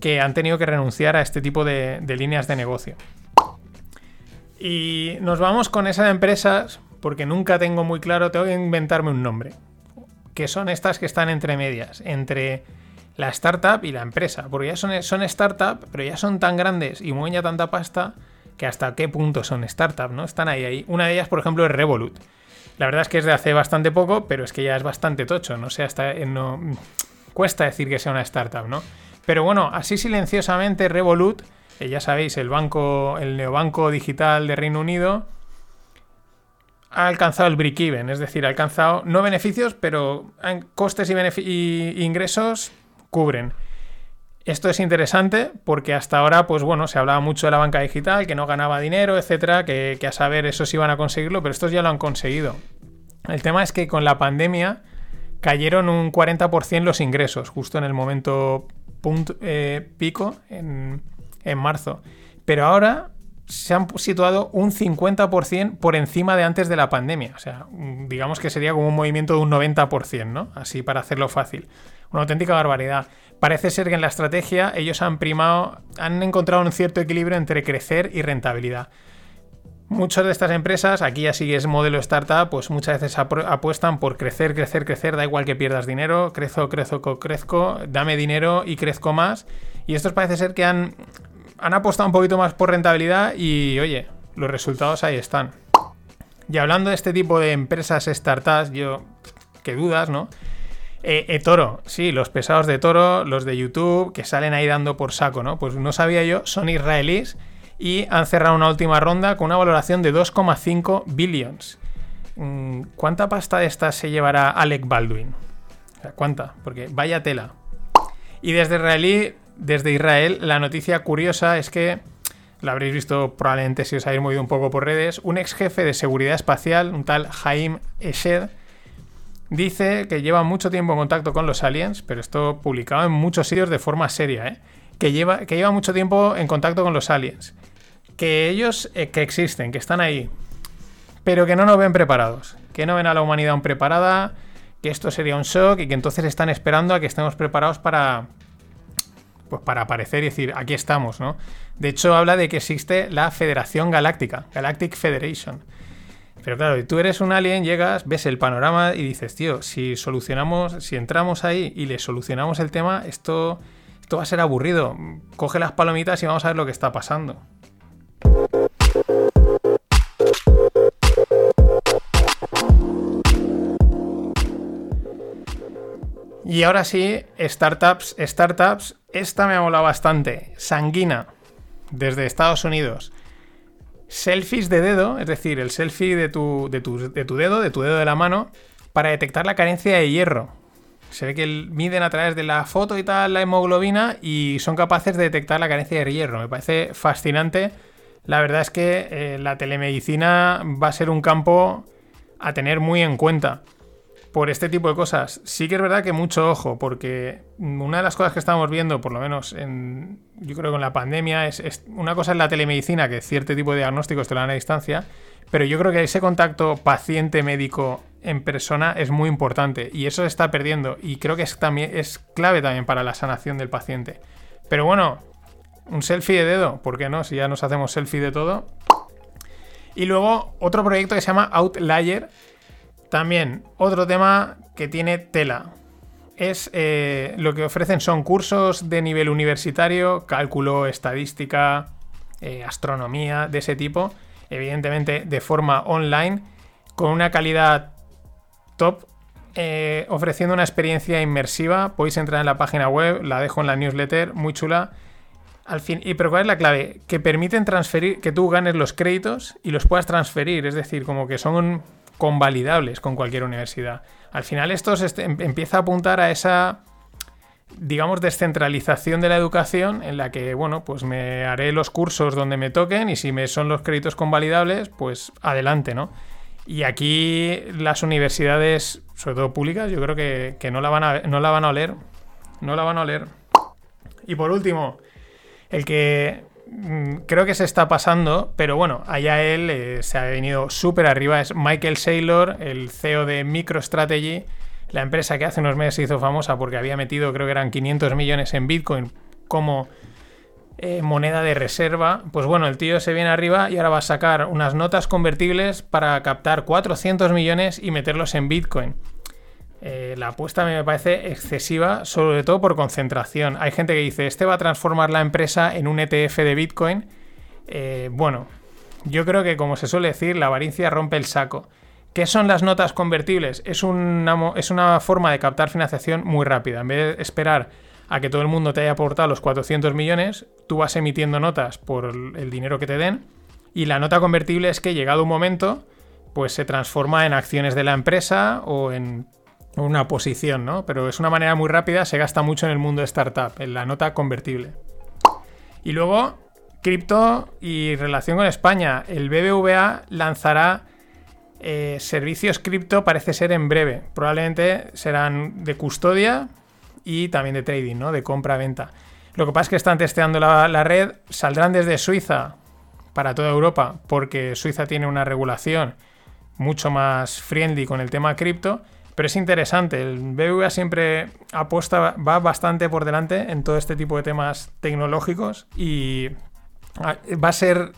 que han tenido que renunciar a este tipo de, de líneas de negocio. Y nos vamos con esas empresas, porque nunca tengo muy claro, tengo que inventarme un nombre, que son estas que están entre medias, entre la startup y la empresa. Porque ya son, son startup, pero ya son tan grandes y mueven ya tanta pasta que hasta qué punto son startup, ¿no? Están ahí, ahí. Una de ellas, por ejemplo, es Revolut. La verdad es que es de hace bastante poco, pero es que ya es bastante tocho, no sé, hasta eh, no cuesta decir que sea una startup, ¿no? Pero bueno, así silenciosamente Revolut, eh, ya sabéis, el banco, el neobanco digital de Reino Unido, ha alcanzado el break-even, es decir, ha alcanzado no beneficios, pero costes y, y ingresos cubren. Esto es interesante porque hasta ahora, pues bueno, se hablaba mucho de la banca digital, que no ganaba dinero, etcétera, que, a saber eso sí iban a conseguirlo, pero estos ya lo han conseguido. El tema es que con la pandemia cayeron un 40% los ingresos, justo en el momento eh, pico en, en marzo. Pero ahora se han situado un 50% por encima de antes de la pandemia. O sea, digamos que sería como un movimiento de un 90%, ¿no? Así para hacerlo fácil. Una auténtica barbaridad. Parece ser que en la estrategia ellos han primado, han encontrado un cierto equilibrio entre crecer y rentabilidad. Muchas de estas empresas, aquí ya sí es modelo startup, pues muchas veces apuestan por crecer, crecer, crecer, da igual que pierdas dinero, crezco, crezco, crezco, dame dinero y crezco más. Y estos parece ser que han, han apostado un poquito más por rentabilidad y oye, los resultados ahí están. Y hablando de este tipo de empresas startups, yo, qué dudas, ¿no? Eh, Toro, sí, los pesados de Toro, los de YouTube, que salen ahí dando por saco, ¿no? Pues no sabía yo, son israelíes y han cerrado una última ronda con una valoración de 2,5 billions. Mm, ¿Cuánta pasta de estas se llevará Alec Baldwin? ¿cuánta? Porque vaya tela. Y desde israelí, desde Israel, la noticia curiosa es que la habréis visto probablemente si os habéis movido un poco por redes, un ex jefe de seguridad espacial, un tal Haim Eshed, Dice que lleva mucho tiempo en contacto con los aliens, pero esto publicado en muchos sitios de forma seria, ¿eh? que, lleva, que lleva mucho tiempo en contacto con los aliens. que ellos eh, que existen, que están ahí, pero que no nos ven preparados, que no ven a la humanidad aún preparada, que esto sería un shock y que entonces están esperando a que estemos preparados para pues para aparecer y decir, aquí estamos, ¿no? De hecho, habla de que existe la Federación Galáctica, Galactic Federation. Pero claro, tú eres un alien, llegas, ves el panorama y dices, tío, si solucionamos, si entramos ahí y le solucionamos el tema, esto, esto va a ser aburrido. Coge las palomitas y vamos a ver lo que está pasando. Y ahora sí, startups, startups. Esta me ha molado bastante. Sanguina, desde Estados Unidos. Selfies de dedo, es decir, el selfie de tu, de tu, de tu dedo, de tu dedo de la mano, para detectar la carencia de hierro. Se ve que miden a través de la foto y tal la hemoglobina y son capaces de detectar la carencia de hierro. Me parece fascinante. La verdad es que eh, la telemedicina va a ser un campo a tener muy en cuenta por este tipo de cosas. Sí que es verdad que mucho ojo, porque una de las cosas que estamos viendo, por lo menos en, yo creo que con la pandemia, es, una cosa es la telemedicina, que cierto tipo de diagnósticos te lo dan a distancia, pero yo creo que ese contacto paciente-médico en persona es muy importante y eso se está perdiendo y creo que es, también, es clave también para la sanación del paciente. Pero bueno, un selfie de dedo, ¿por qué no? Si ya nos hacemos selfie de todo. Y luego otro proyecto que se llama Outlier, también, otro tema que tiene tela. Es eh, lo que ofrecen son cursos de nivel universitario, cálculo, estadística, eh, astronomía, de ese tipo. Evidentemente de forma online, con una calidad top, eh, ofreciendo una experiencia inmersiva. Podéis entrar en la página web, la dejo en la newsletter, muy chula. Al fin, y pero ¿cuál es la clave? Que permiten transferir, que tú ganes los créditos y los puedas transferir. Es decir, como que son convalidables con cualquier universidad. Al final esto em, empieza a apuntar a esa, digamos, descentralización de la educación en la que, bueno, pues me haré los cursos donde me toquen y si me son los créditos convalidables, pues adelante, ¿no? Y aquí las universidades, sobre todo públicas, yo creo que, no, la van a, no la van a oler. No la van a oler. Y por último, el que creo que se está pasando, pero bueno, allá él eh, se ha venido súper arriba. Es Michael Saylor, el CEO de MicroStrategy, la empresa que hace unos meses se hizo famosa porque había metido, creo que eran 500 millones en Bitcoin como eh, moneda de reserva. Pues bueno, el tío se viene arriba y ahora va a sacar unas notas convertibles para captar 400 millones y meterlos en Bitcoin. Eh, la apuesta me parece excesiva, sobre todo por concentración. Hay gente que dice, este va a transformar la empresa en un ETF de Bitcoin. Eh, bueno, yo creo que como se suele decir, la avaricia rompe el saco. ¿Qué son las notas convertibles? Es una, es una forma de captar financiación muy rápida. En vez de esperar a que todo el mundo te haya aportado los 400 millones, tú vas emitiendo notas por el dinero que te den. Y la nota convertible es que llegado un momento, pues se transforma en acciones de la empresa o en una posición, ¿no? Pero es una manera muy rápida, se gasta mucho en el mundo de startup, en la nota convertible. Y luego, cripto y relación con España. El BBVA lanzará eh, servicios cripto, parece ser en breve. Probablemente serán de custodia y también de trading, ¿no? De compra-venta. Lo que pasa es que están testeando la, la red, saldrán desde Suiza para toda Europa, porque Suiza tiene una regulación mucho más friendly con el tema cripto pero es interesante, el BBVA siempre apuesta, va bastante por delante en todo este tipo de temas tecnológicos y ah, va a ser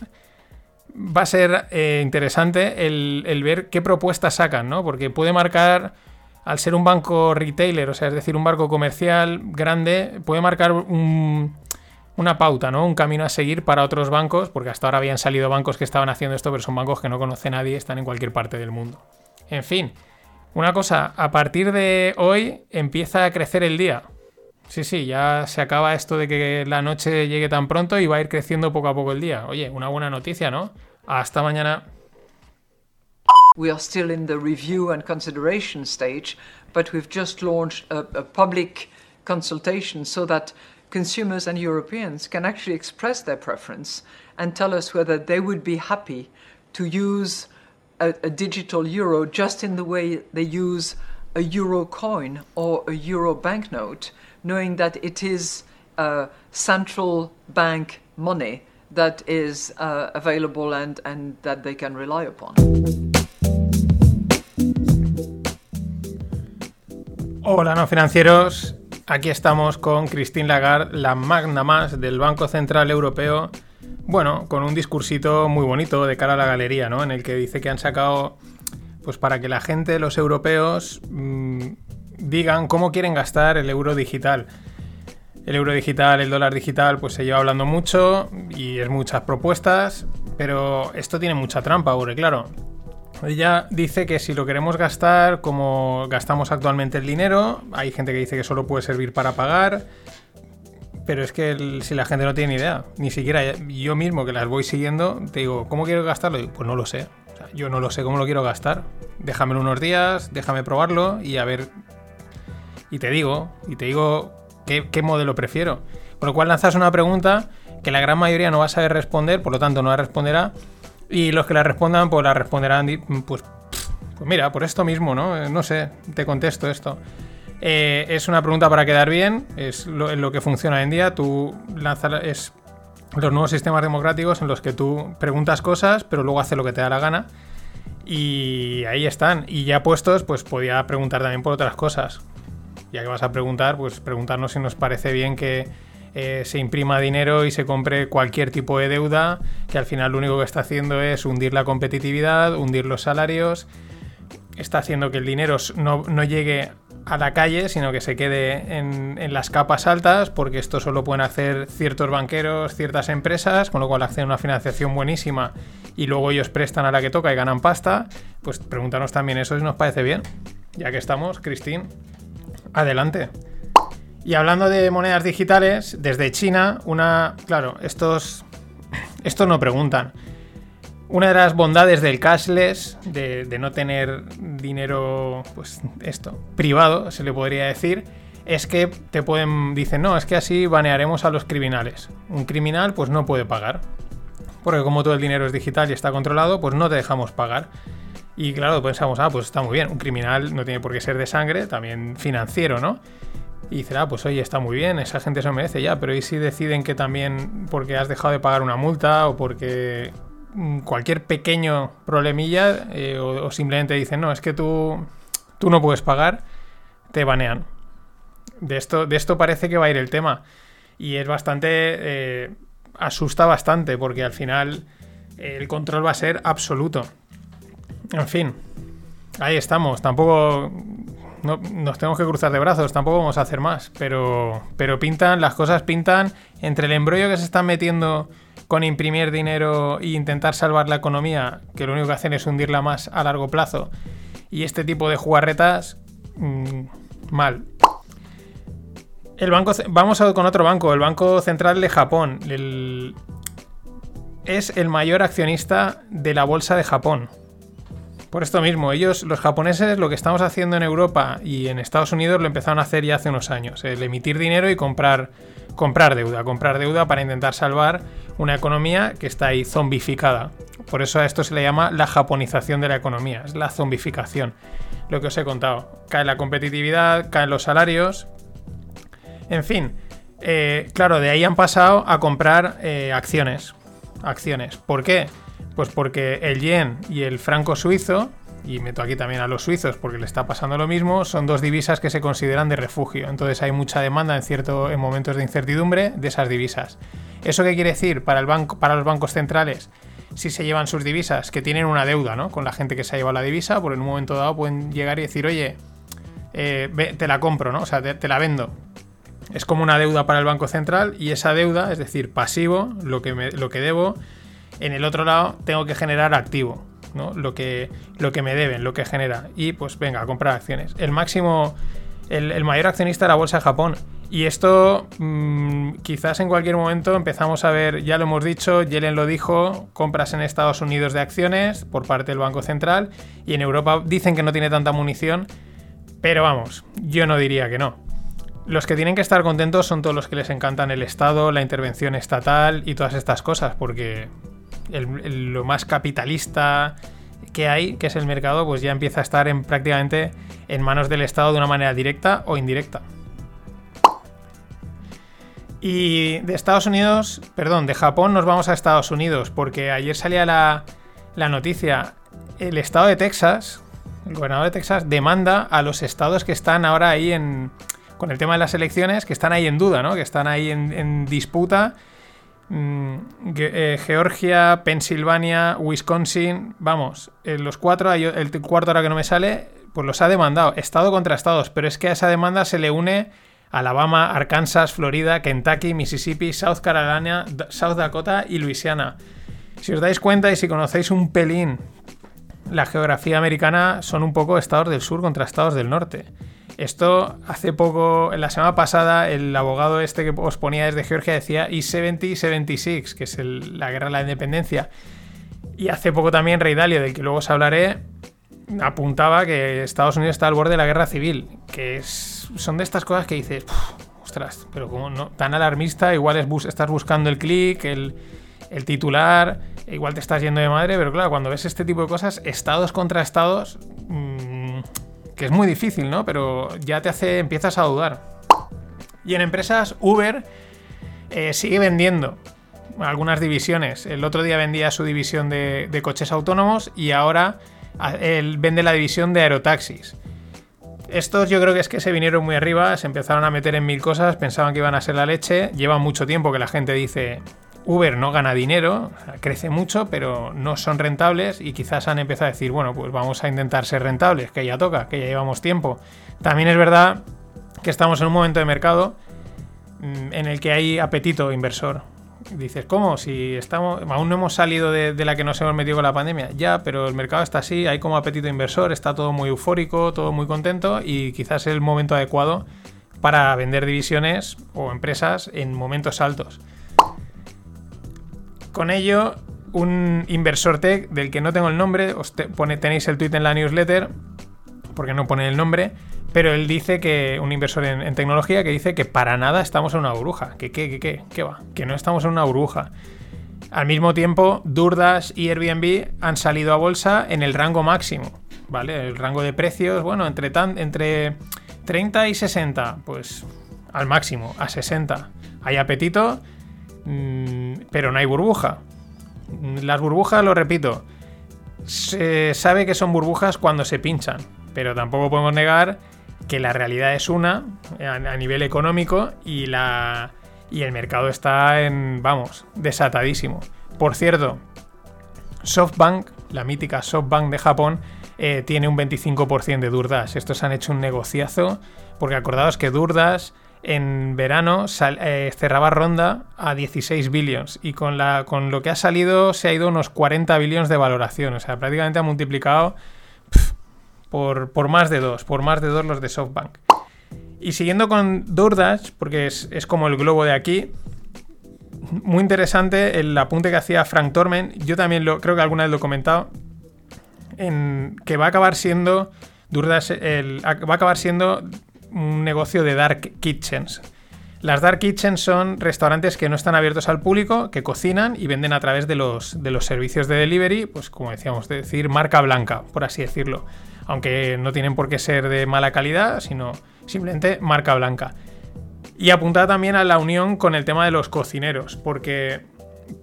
va a ser eh, interesante el, ver qué propuestas sacan, ¿no? Porque puede marcar, al ser un banco retailer, o sea, es decir, un banco comercial grande, puede marcar una pauta, ¿no? Un camino a seguir para otros bancos, porque hasta ahora habían salido bancos que estaban haciendo esto, pero son bancos que no conoce nadie, están en cualquier parte del mundo. En fin, una cosa, a partir de hoy empieza a crecer el día. Sí, sí, ya se acaba esto de que la noche llegue tan pronto y va a ir creciendo poco a poco el día. Oye, una buena noticia, ¿no? Hasta mañana. We are still in the review and consideration stage, but we've just launched a, a public consultation so that consumers and Europeans can actually express their preference and tell us whether they would be happy to use a, a digital euro just in the way they use a euro coin or a euro banknote, knowing that it is a central bank money that is uh, available and, and that they can rely upon. Hola, no financieros. Aquí estamos con Christine Lagarde, la magna más del Banco Central Europeo. Bueno, con un discursito muy bonito de cara a la galería, ¿no? En el que dice que han sacado, pues para que la gente, los europeos, mmm, digan cómo quieren gastar el euro digital. El euro digital, el dólar digital, pues se lleva hablando mucho y es muchas propuestas, pero esto tiene mucha trampa, porque claro, ella dice que si lo queremos gastar como gastamos actualmente el dinero, hay gente que dice que solo puede servir para pagar, pero es que si la gente no tiene ni idea, ni siquiera yo mismo que las voy siguiendo, te digo, ¿cómo quiero gastarlo? pues no lo sé. O sea, yo no lo sé cómo lo quiero gastar. Déjamelo unos días, déjame probarlo y a ver. Y te digo, y te digo qué, modelo prefiero. Con lo cual lanzas una pregunta que la gran mayoría no va a saber responder, por lo tanto no la responderá. Y los que la respondan, pues la responderán, pues, pues mira, por esto mismo, ¿no? No sé, te contesto esto. Eh, es una pregunta para quedar bien, es lo, que funciona hoy en día. Tú lanzas los nuevos sistemas democráticos en los que tú preguntas cosas, pero luego hace lo que te da la gana. Y ahí están. Y ya puestos, pues podía preguntar también por otras cosas. Ya que vas a preguntar, pues preguntarnos si nos parece bien que eh, se imprima dinero y se compre cualquier tipo de deuda, que al final lo único que está haciendo es hundir la competitividad, hundir los salarios, está haciendo que el dinero no, no llegue a la calle, sino que se quede en, las capas altas, porque esto solo pueden hacer ciertos banqueros, ciertas empresas, con lo cual hacen una financiación buenísima y luego ellos prestan a la que toca y ganan pasta. Pues pregúntanos también eso si nos parece bien. Ya que estamos, Cristín, adelante. Y hablando de monedas digitales, desde China, una. Claro, estos. Estos no preguntan. Una de las bondades del cashless, de, no tener dinero, pues esto, privado, se le podría decir, es que te pueden. Dicen, no, es que así banearemos a los criminales. Un criminal, pues no puede pagar. Porque como todo el dinero es digital y está controlado, pues no te dejamos pagar. Y claro, pensamos, ah, pues está muy bien. Un criminal no tiene por qué ser de sangre, también financiero, ¿no? Y dice, ah, pues oye, está muy bien, esa gente se lo merece ya, pero ¿y si deciden que también porque has dejado de pagar una multa o porque cualquier pequeño problemilla eh, o, simplemente dicen, no, es que tú, tú no puedes pagar, te banean. De esto, de esto parece que va a ir el tema. Y es bastante... Eh, asusta bastante porque al final el control va a ser absoluto. En fin, ahí estamos. Tampoco no, nos tenemos que cruzar de brazos, tampoco vamos a hacer más, pero, pero pintan, las cosas pintan entre el embrollo que se están metiendo con imprimir dinero e intentar salvar la economía, que lo único que hacen es hundirla más a largo plazo, y este tipo de jugarretas, mmm, mal. El banco, vamos con otro banco, el Banco Central de Japón. Es el mayor accionista de la bolsa de Japón. Por esto mismo, ellos, los japoneses, lo que estamos haciendo en Europa y en Estados Unidos lo empezaron a hacer ya hace unos años. El emitir dinero y comprar, comprar deuda. Comprar deuda para intentar salvar una economía que está ahí zombificada. Por eso a esto se le llama la japonización de la economía. Es la zombificación. Lo que os he contado. Cae la competitividad, caen los salarios. En fin, eh, claro, de ahí han pasado a comprar eh, acciones. Acciones. ¿Por qué? Pues porque el yen y el franco suizo, y meto aquí también a los suizos porque le está pasando lo mismo, son dos divisas que se consideran de refugio. Entonces hay mucha demanda en, cierto, en momentos de incertidumbre de esas divisas. ¿Eso qué quiere decir para, el banco, para los bancos centrales? Si se llevan sus divisas, que tienen una deuda ¿no? con la gente que se ha llevado la divisa, por en un momento dado pueden llegar y decir, oye, eh, te la compro, ¿no? O sea, te, te la vendo es como una deuda para el Banco Central y esa deuda, es decir, pasivo, lo que, me, lo que debo, en el otro lado tengo que generar activo, ¿no? lo, que, lo que me deben, lo que genera. Y pues venga, a comprar acciones. El máximo, el, mayor accionista de la bolsa de Japón. Y esto mmm, quizás en cualquier momento empezamos a ver, ya lo hemos dicho, Yellen lo dijo, compras en Estados Unidos de acciones por parte del Banco Central y en Europa dicen que no tiene tanta munición, pero vamos, yo no diría que no. Los que tienen que estar contentos son todos los que les encantan el Estado, la intervención estatal y todas estas cosas, porque lo más capitalista que hay, que es el mercado, pues ya empieza a estar en, prácticamente en manos del Estado de una manera directa o indirecta. Y de Estados Unidos, perdón, de Japón nos vamos a Estados Unidos, porque ayer salía la, la noticia, el estado de Texas, el gobernador de Texas demanda a los estados que están ahora ahí en, con el tema de las elecciones, que están ahí en duda, ¿no? Que están ahí en disputa. Mm, eh, Georgia, Pensilvania, Wisconsin, vamos, eh, los cuatro, el cuarto ahora que no me sale, pues los ha demandado, estado contra estados, pero es que a esa demanda se le une Alabama, Arkansas, Florida, Kentucky, Mississippi, South Carolina, South Dakota y Luisiana. Si os dais cuenta y si conocéis un pelín la geografía americana, son un poco estados del sur contra estados del norte. Esto hace poco, en la semana pasada, el abogado este que os ponía desde Georgia decía I-70-76, que es el- la guerra de la independencia. Y hace poco también Rey Dalio, del que luego os hablaré, apuntaba que Estados Unidos está al borde de la guerra civil. Que son de estas cosas que dices, "Puf, ostras, pero como no, tan alarmista, igual es bus- estás buscando el clic, el, titular, e igual te estás yendo de madre, pero claro, cuando ves este tipo de cosas, estados contra estados, mm, que es muy difícil, ¿no? Pero ya te hace, empiezas a dudar. Y en empresas, Uber eh, sigue vendiendo algunas divisiones. El otro día vendía su división de, coches autónomos y ahora vende la división de aerotaxis. Estos yo creo que es que se vinieron muy arriba, se empezaron a meter en mil cosas, pensaban que iban a ser la leche. Lleva mucho tiempo que la gente dice, Uber no gana dinero, crece mucho, pero no son rentables y quizás han empezado a decir, bueno, pues vamos a intentar ser rentables, que ya toca, que ya llevamos tiempo. También es verdad que estamos en un momento de mercado mm, en el que hay apetito inversor. Dices, ¿cómo? Si estamos, aún no hemos salido de, de la que nos hemos metido con la pandemia. Ya, pero el mercado está así, hay como apetito inversor, está todo muy eufórico, todo muy contento y quizás es el momento adecuado para vender divisiones o empresas en momentos altos. Con ello, un inversor tech del que no tengo el nombre, os pone, tenéis el tweet en la newsletter, porque no pone el nombre, pero él dice que, un inversor en, tecnología, que dice que para nada estamos en una burbuja. Que qué, qué, qué va, que no estamos en una burbuja. Al mismo tiempo, Durdas y Airbnb han salido a bolsa en el rango máximo, ¿vale? El rango de precios, bueno, entre, tan, entre 30 y 60, pues al máximo, a 60. Hay apetito, pero no hay burbuja. Mm, Las burbujas, lo repito, se sabe que son burbujas cuando se pinchan, pero tampoco podemos negar que la realidad es una a, a nivel económico y la y el mercado está en, vamos, desatadísimo. Por cierto, SoftBank, la mítica SoftBank de Japón, eh, tiene un 25% de Durdas. Estos han hecho un negociazo, porque acordaos que Durdas en verano eh, cerraba ronda a 16 billions y con, lo que ha salido se ha ido unos 40 billions de valoración. O sea, prácticamente ha multiplicado por, más de dos, por más de dos los de SoftBank. Y siguiendo con DoorDash, porque es, como el globo de aquí, muy interesante el apunte que hacía Frank Tormen. Yo también lo creo que alguna vez lo he comentado. En, que va a acabar siendo va a acabar siendo un negocio de dark kitchens. Las dark kitchens son restaurantes que no están abiertos al público, que cocinan y venden a través de los, de los servicios de delivery, pues como decíamos, de decir marca blanca, por así decirlo. Aunque no tienen por qué ser de mala calidad, sino simplemente marca blanca. Y apuntada también a la unión con el tema de los cocineros, porque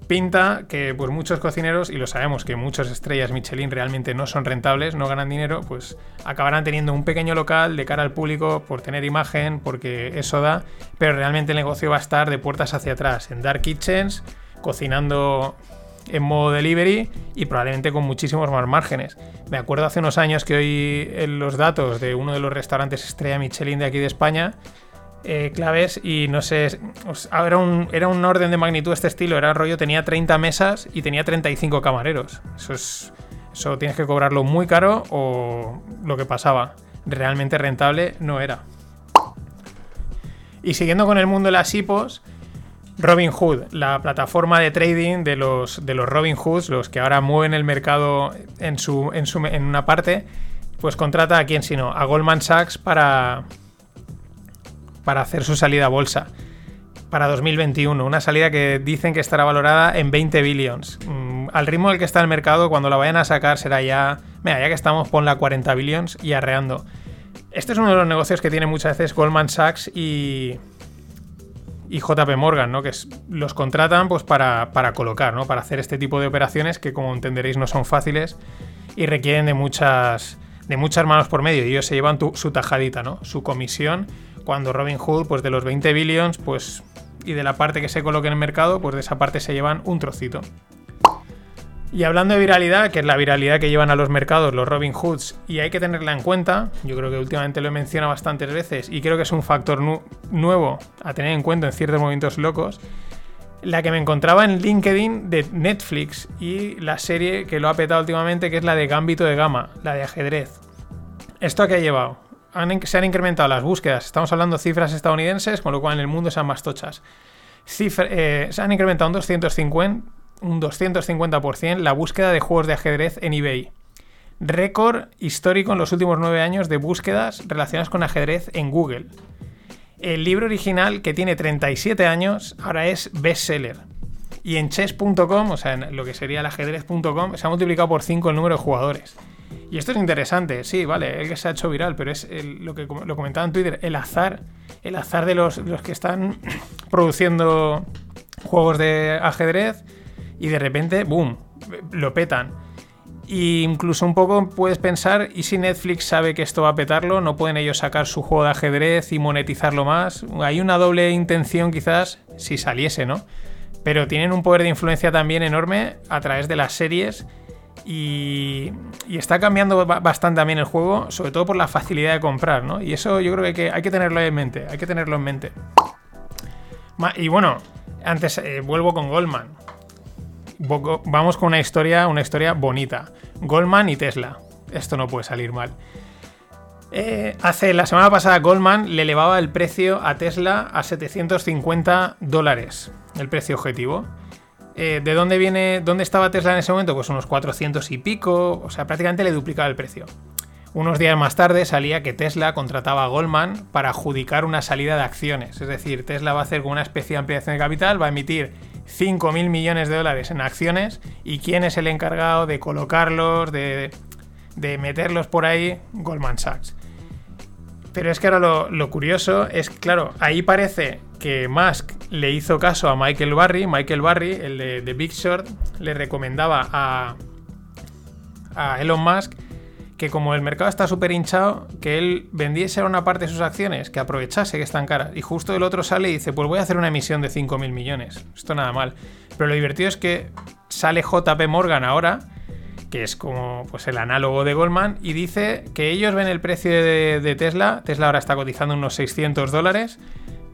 pinta que pues muchos cocineros, y lo sabemos que muchas estrellas Michelin realmente no son rentables, no ganan dinero, pues acabarán teniendo un pequeño local de cara al público por tener imagen, porque eso da, pero realmente el negocio va a estar de puertas hacia atrás, en dark kitchens, cocinando en modo delivery y probablemente con muchísimos más márgenes. Me acuerdo hace unos años que oí en los datos de uno de los restaurantes estrella Michelin de aquí de España, eh, claves y no sé, era un, era un orden de magnitud este estilo, era rollo, tenía 30 mesas y tenía 35 camareros. Eso es, eso tienes que cobrarlo muy caro o lo que pasaba, realmente rentable no era. Y siguiendo con el mundo de las IPOs, Robin Hood, la plataforma de trading de los, de los Robin Hoods, los que ahora mueven el mercado en, su, en, su, en una parte, pues contrata a quién sino, a Goldman Sachs para, para hacer su salida a bolsa para 2021. Una salida que dicen que estará valorada en 20 billions. Mm, al ritmo del que está el mercado, cuando la vayan a sacar será ya... Mira, ya que estamos, ponla a 40 billions y arreando. Este es uno de los negocios que tiene muchas veces Goldman Sachs y... y JP Morgan, ¿no? Que los contratan pues para, para colocar, ¿no? Para hacer este tipo de operaciones que como entenderéis no son fáciles y requieren de muchas de muchas manos por medio y ellos se llevan su tajadita, ¿no? Su comisión cuando Robin Hood pues de los 20 billions pues y de la parte que se coloque en el mercado pues de esa parte se llevan un trocito. Y hablando de viralidad, que es la viralidad que llevan a los mercados los Robin Hoods, y hay que tenerla en cuenta, yo creo que últimamente lo he mencionado bastantes veces y creo que es un factor nu- nuevo a tener en cuenta en ciertos momentos locos, la que me encontraba en LinkedIn de Netflix y la serie que lo ha petado últimamente, que es la de Gambito de Gama, la de ajedrez. ¿Esto a qué ha llevado? Han se han incrementado las búsquedas, estamos hablando cifras estadounidenses, con lo cual en el mundo sean más tochas. Eh, se han incrementado un 250, un 250% la búsqueda de juegos de ajedrez en eBay. Récord histórico en los últimos nueve años de búsquedas relacionadas con ajedrez en Google. El libro original, que tiene 37 años, ahora es bestseller. Y en chess.com, o sea, en lo que sería el ajedrez.com, se ha multiplicado por 5 el número de jugadores. Y esto es interesante, sí, vale, el que se ha hecho viral, pero es lo que lo comentaba en Twitter, el azar, el azar de los, los que están [COUGHS] produciendo juegos de ajedrez y de repente, boom, lo petan. Y incluso un poco puedes pensar, ¿y si Netflix sabe que esto va a petarlo? ¿No pueden ellos sacar su juego de ajedrez y monetizarlo más? Hay una doble intención quizás si saliese, ¿no? Pero tienen un poder de influencia también enorme a través de las series y, está cambiando ba- bastante también el juego, sobre todo por la facilidad de comprar, ¿no? Y eso yo creo que hay que, tenerlo en mente, hay que tenerlo en mente. Y bueno, antes eh, vuelvo con Goldman. Vamos con una historia, una historia bonita. Goldman y Tesla. Esto no puede salir mal. Eh, hace la semana pasada Goldman le elevaba el precio a Tesla a 750 dólares, el precio objetivo. Eh, ¿De dónde viene, dónde estaba Tesla en ese momento? Pues unos 400 y pico, o sea, prácticamente le duplicaba el precio. Unos días más tarde salía que Tesla contrataba a Goldman para adjudicar una salida de acciones. Es decir, Tesla va a hacer como una especie de ampliación de capital, va a emitir 5.000 millones de dólares en acciones y quién es el encargado de colocarlos, de, de meterlos por ahí, Goldman Sachs. Pero es que ahora lo, lo curioso es, claro, ahí parece que Musk le hizo caso a Michael Barry. Michael Barry, el de, de Big Short, le recomendaba a, a Elon Musk que como el mercado está súper hinchado, que él vendiese una parte de sus acciones, que aprovechase que están caras. Y justo el otro sale y dice, pues voy a hacer una emisión de 5.000 millones. Esto nada mal. Pero lo divertido es que sale JP Morgan ahora, que es como pues, el análogo de Goldman, y dice que ellos ven el precio de, Tesla, Tesla ahora está cotizando unos 600 dólares,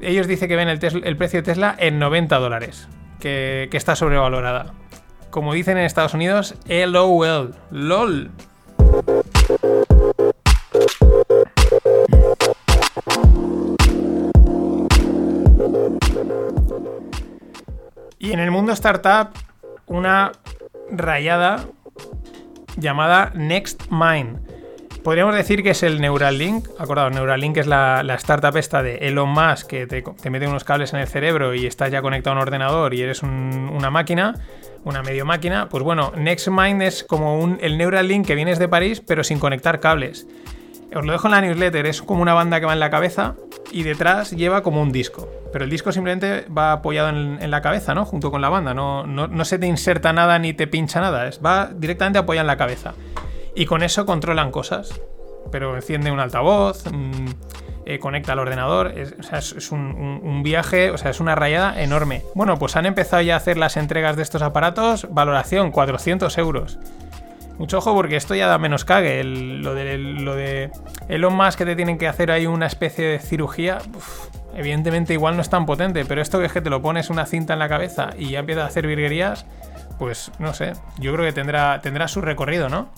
ellos dicen que ven el, el precio de Tesla en 90 dólares, que, que está sobrevalorada. Como dicen en Estados Unidos, LOL, LOL. Y en el mundo startup, una rayada llamada NextMind. Podríamos decir que es el Neuralink. Acordaos, Neuralink es la, la startup esta de Elon Musk que te, te mete unos cables en el cerebro y estás ya conectado a un ordenador y eres un- una máquina, una medio máquina. Pues bueno, NextMind es como un, el Neuralink que vienes de París pero sin conectar cables. Os lo dejo en la newsletter, es como una banda que va en la cabeza y detrás lleva como un disco. Pero el disco simplemente va apoyado en, la cabeza, ¿no? Junto con la banda. No, no, se te inserta nada ni te pincha nada. Va directamente apoyado en la cabeza. Y con eso controlan cosas. Pero enciende un altavoz, mm, eh, conecta al ordenador. Es, o sea, es, un- un viaje, o sea, es una rayada enorme. Bueno, pues han empezado ya a hacer las entregas de estos aparatos. Valoración, 400 euros. Mucho ojo porque esto ya da menos cague. El- lo, de, lo de Elon Musk que te tienen que hacer ahí una especie de cirugía. evidentemente igual no es tan potente, pero esto que es que te lo pones una cinta en la cabeza y ya empieza a hacer virguerías, pues no sé. Yo creo que tendrá, tendrá su recorrido, ¿no?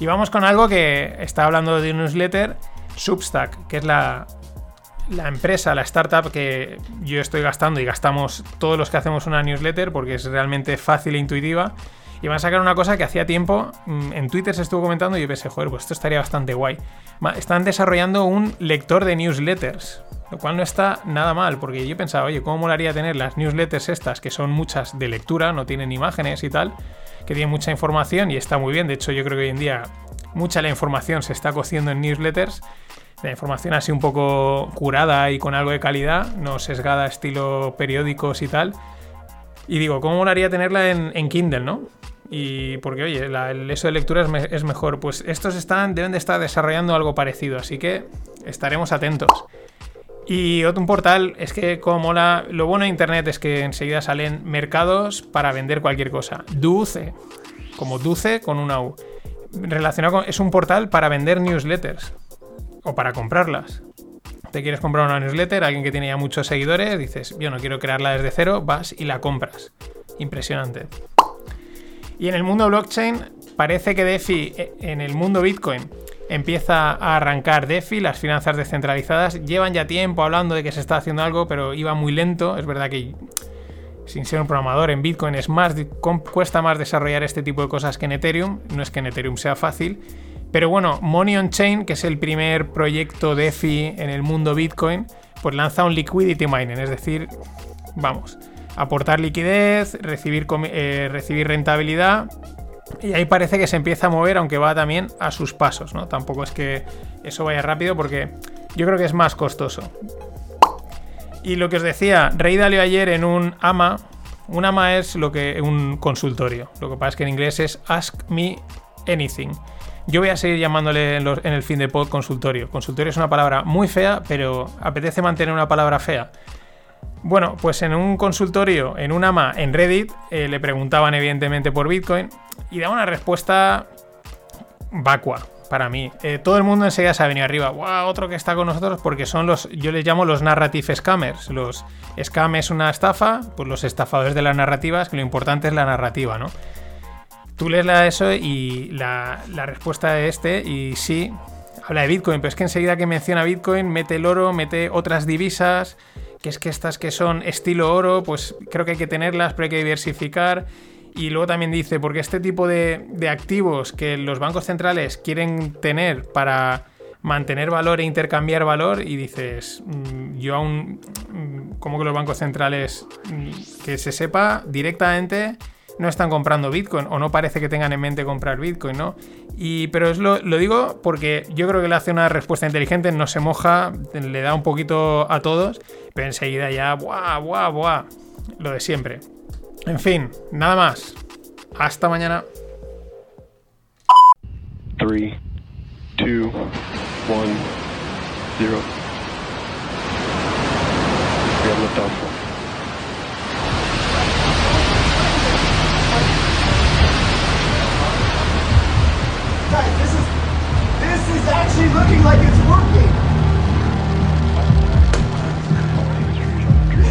Y vamos con algo que está hablando de un newsletter, Substack, que es la, la empresa, la startup que yo estoy gastando y gastamos todos los que hacemos una newsletter porque es realmente fácil e intuitiva. Y van a sacar una cosa que hacía tiempo mm, en Twitter se estuvo comentando y yo pensé, joder, pues esto estaría bastante guay. Están desarrollando un lector de newsletters, lo cual no está nada mal, porque yo pensaba, oye, ¿cómo molaría tener las newsletters estas, que son muchas de lectura, no tienen imágenes y tal, que tienen mucha información y está muy bien. De hecho, yo creo que hoy en día mucha la información se está cociendo en newsletters. La información así un poco curada y con algo de calidad, no sesgada estilo periódicos y tal. Y digo, ¿cómo molaría tenerla en, Kindle, no? Y porque, oye, el eso de lectura es, me- es mejor. Pues estos están, deben de estar desarrollando algo parecido, así que estaremos atentos. Y otro portal es que como mola, lo bueno de internet es que enseguida salen mercados para vender cualquier cosa. Duce, como Duce con una U. Relacionado es un portal para vender newsletters o para comprarlas. Te quieres comprar una newsletter, alguien que tiene ya muchos seguidores, dices, yo no quiero crearla desde cero, vas y la compras. Impresionante. Y en el mundo blockchain, parece que DeFi, eh, en el mundo Bitcoin, empieza a arrancar DeFi, las finanzas descentralizadas. Llevan ya tiempo hablando de que se está haciendo algo, pero iba muy lento. Es verdad que, sin ser un programador, en Bitcoin es más, cuesta más desarrollar este tipo de cosas que en Ethereum. No es que en Ethereum sea fácil. Pero bueno, Money on Chain, que es el primer proyecto DeFi en el mundo Bitcoin, pues lanza un liquidity mining, es decir, vamos, aportar liquidez, recibir, eh, recibir rentabilidad. Y ahí parece que se empieza a mover, aunque va también a sus pasos, ¿no? Tampoco es que eso vaya rápido porque yo creo que es más costoso. Y lo que os decía, Rey Dalio ayer en un AMA, un AMA es lo que un consultorio. Lo que pasa es que en inglés es Ask Me Anything. Yo voy a seguir llamándole en, el fin de pod consultorio. Consultorio es una palabra muy fea, pero apetece mantener una palabra fea. Bueno, pues en un consultorio, en un AMA, en Reddit, eh, le preguntaban evidentemente por Bitcoin y daba una respuesta vacua para mí. Eh, todo el mundo enseguida se ha venido arriba. ¡Wow! Otro que está con nosotros porque son los, yo les llamo los narrative scammers. Los scam es una estafa, pues los estafadores de las narrativas, que lo importante es la narrativa, ¿no? Tú lees la eso y la, la respuesta de este, y sí, habla de Bitcoin, pero es que enseguida que menciona Bitcoin, mete el oro, mete otras divisas, que es que estas que son estilo oro, pues creo que hay que tenerlas, pero hay que diversificar. Y luego también dice, porque este tipo de, de activos que los bancos centrales quieren tener para mantener valor e intercambiar valor, y dices, mm, yo aún, mm, como que los bancos centrales, mm, que se sepa directamente, no están comprando Bitcoin o no parece que tengan en mente comprar Bitcoin, ¿no? Y, pero es lo, digo porque yo creo que le hace una respuesta inteligente, no se moja, le da un poquito a todos, pero enseguida ya, ¡buah, buah, buah! Lo de siempre. En fin, nada más. Hasta mañana. 3, 2, 1, 0. We have liftoff. Guys, this is this is actually looking like it's working. [LAUGHS]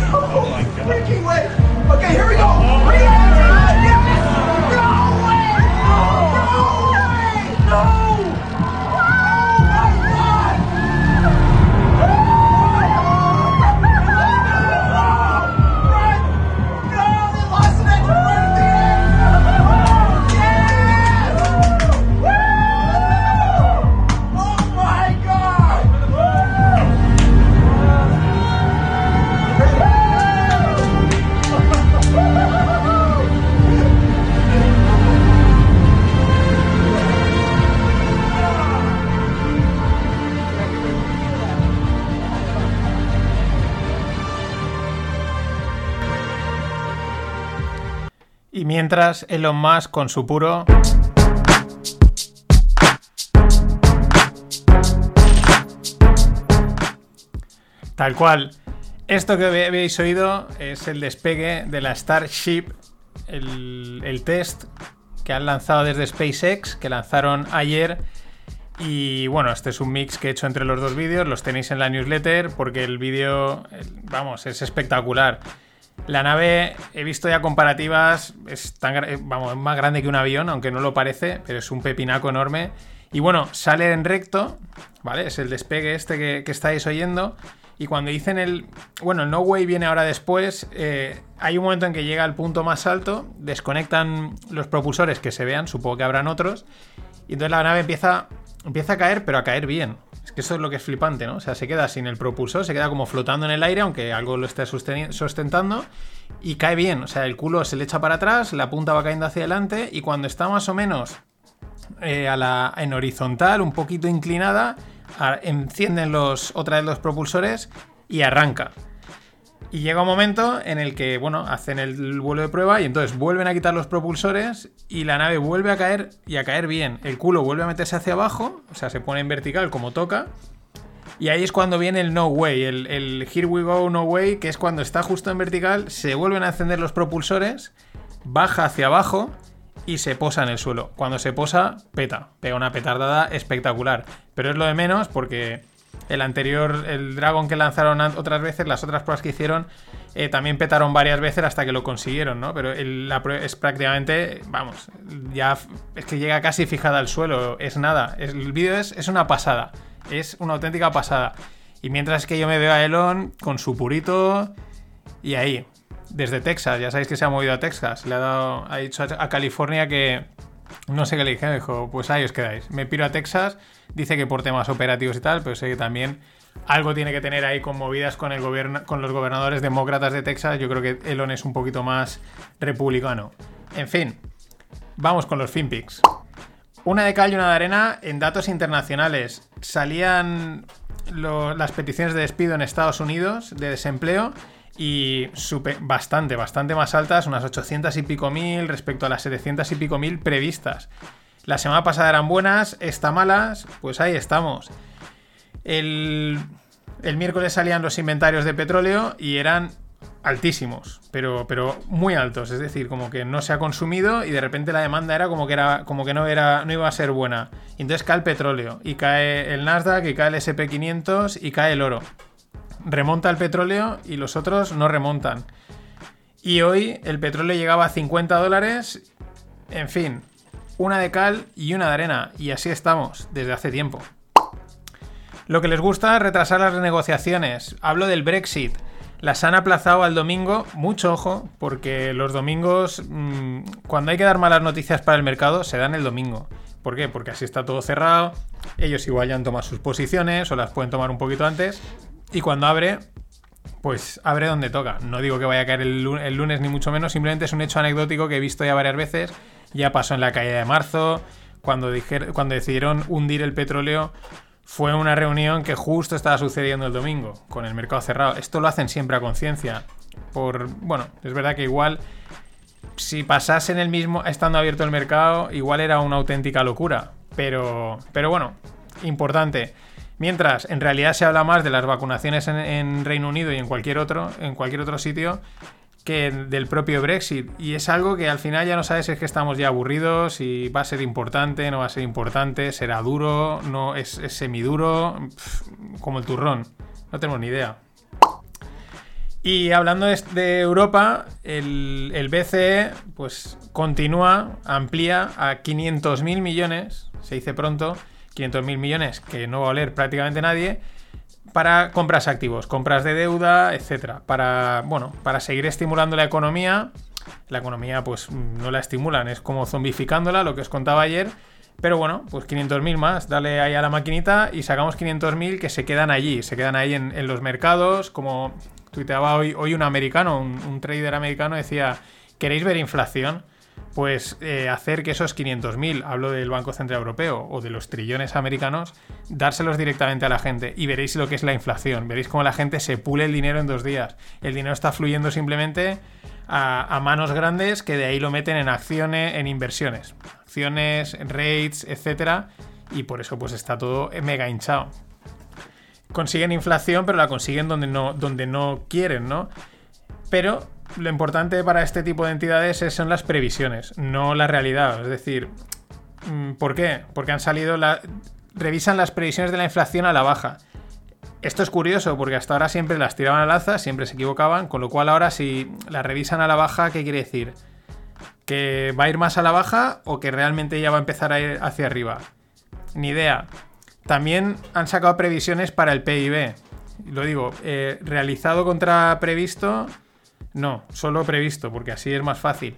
No freaking way. Okay, here we go. Mientras Elon Musk con su puro... Tal cual. Esto que habéis oído es el despegue de la Starship, el, el test que han lanzado desde SpaceX, que lanzaron ayer. Y bueno, este es un mix que he hecho entre los dos vídeos, los tenéis en la newsletter porque el vídeo, vamos, es espectacular. La nave, he visto ya comparativas, es tan, eh, vamos, es más grande que un avión, aunque no lo parece, pero es un pepinaco enorme. Y bueno, sale en recto, ¿vale? Es el despegue este que, que estáis oyendo. Y cuando dicen el. Bueno, el No Way viene ahora después. eh, hay un momento en que llega al punto más alto, desconectan los propulsores que se vean, supongo que habrán otros. Y entonces la nave empieza, empieza a caer, pero a caer bien. Es que eso es lo que es flipante, ¿no? O sea, se queda sin el propulsor, se queda como flotando en el aire, aunque algo lo esté sustentando. Y cae bien. O sea, el culo se le echa para atrás, la punta va cayendo hacia adelante. Y cuando está más o menos eh, a la, en horizontal, un poquito inclinada, encienden los, otra vez los propulsores y arranca. Y llega un momento en el que, bueno, hacen el vuelo de prueba y entonces vuelven a quitar los propulsores y la nave vuelve a caer y a caer bien. El culo vuelve a meterse hacia abajo, o sea, se pone en vertical como toca. Y ahí es cuando viene el no way, el, el here we go, no way, que es cuando está justo en vertical, se vuelven a encender los propulsores, baja hacia abajo y se posa en el suelo. Cuando se posa, peta, pega una petardada espectacular. Pero es lo de menos porque el anterior, el Dragon que lanzaron an- otras veces, las otras pruebas que hicieron, eh, también petaron varias veces hasta que lo consiguieron, ¿no? Pero es prácticamente, vamos, ya es que llega casi fijada al suelo, es nada. El vídeo es, es una pasada, es una auténtica pasada. Y mientras que yo me veo a Elon con su purito y ahí, desde Texas, ya sabéis que se ha movido a Texas, le ha, dado, ha dicho a, a California que no sé qué le dije, me dijo, pues ahí os quedáis. Me piro a Texas, dice que por temas operativos y tal, pero sé que también algo tiene que tener ahí con movidas con, el con los gobernadores demócratas de Texas. Yo creo que Elon es un poquito más republicano. En fin, vamos con los FinPix. Una de cal y una de arena en datos internacionales. Salían las peticiones de despido en Estados Unidos de desempleo y bastante, bastante más altas, unas 800 y pico mil respecto a las 700 y pico mil previstas. La semana pasada eran buenas, esta malas, pues ahí estamos. El, el miércoles salían los inventarios de petróleo y eran altísimos, pero, pero muy altos. Es decir, como que no se ha consumido y de repente la demanda era como que, era, como que no, era, no iba a ser buena. Y entonces cae el petróleo, y cae el Nasdaq, y cae el SP500, y cae el oro. Remonta el petróleo y los otros no remontan. Y hoy el petróleo llegaba a 50 dólares. En fin, una de cal y una de arena. Y así estamos desde hace tiempo. Lo que les gusta es retrasar las negociaciones. Hablo del Brexit. Las han aplazado al domingo. Mucho ojo, porque los domingos, mmm, cuando hay que dar malas noticias para el mercado, se dan el domingo. ¿Por qué? Porque así está todo cerrado. Ellos igual ya han tomado sus posiciones o las pueden tomar un poquito antes. Y cuando abre, pues abre donde toca. No digo que vaya a caer el lunes, el lunes, ni mucho menos, simplemente es un hecho anecdótico que he visto ya varias veces. Ya pasó en la caída de marzo, cuando, decidieron hundir el petróleo. Fue una reunión que justo estaba sucediendo el domingo, con el mercado cerrado. Esto lo hacen siempre a conciencia. Por. Bueno, es verdad que igual. Si pasase en el mismo. estando abierto el mercado, igual era una auténtica locura. Pero. Pero bueno, importante. Mientras, en realidad se habla más de las vacunaciones en, en, Reino Unido y en cualquier otro, en cualquier otro sitio, que del propio Brexit. Y es algo que al final ya no sabes si es que estamos ya aburridos, si va a ser importante, no va a ser importante, será duro, no es, semiduro, como el turrón. No tenemos ni idea. Y hablando de, de Europa, el, el, BCE pues continúa, amplía a 500.000 millones, se dice pronto, 500.000 millones que no va a oler prácticamente nadie, para compras activos, compras de deuda, etcétera, para bueno, para seguir estimulando la economía. La economía pues no la estimulan, es como zombificándola, lo que os contaba ayer. Pero bueno, pues 500.000 más, dale ahí a la maquinita y sacamos 500.000 que se quedan allí, se quedan ahí en, los mercados, como tuiteaba hoy, hoy un americano, un trader americano, decía, ¿queréis ver inflación? Pues eh, hacer que esos 500.000, hablo del Banco Central Europeo o de los trillones americanos, dárselos directamente a la gente y veréis lo que es la inflación. Veréis cómo la gente se pule el dinero en dos días. El dinero está fluyendo simplemente a, a manos grandes que de ahí lo meten en acciones, en inversiones. Acciones, rates, etcétera. Y por eso pues está todo mega hinchado. Consiguen inflación, pero la consiguen donde no, donde no quieren, ¿no? Pero lo importante para este tipo de entidades son las previsiones, no la realidad. Es decir, ¿por qué? Porque han salido revisan las previsiones de la inflación a la baja. Esto es curioso porque hasta ahora siempre las tiraban al alza, siempre se equivocaban, con lo cual ahora si las revisan a la baja, ¿qué quiere decir? ¿Que va a ir más a la baja o que realmente ya va a empezar a ir hacia arriba? Ni idea. También han sacado previsiones para el PIB. Lo digo, eh, realizado contra previsto, no, solo previsto, porque así es más fácil.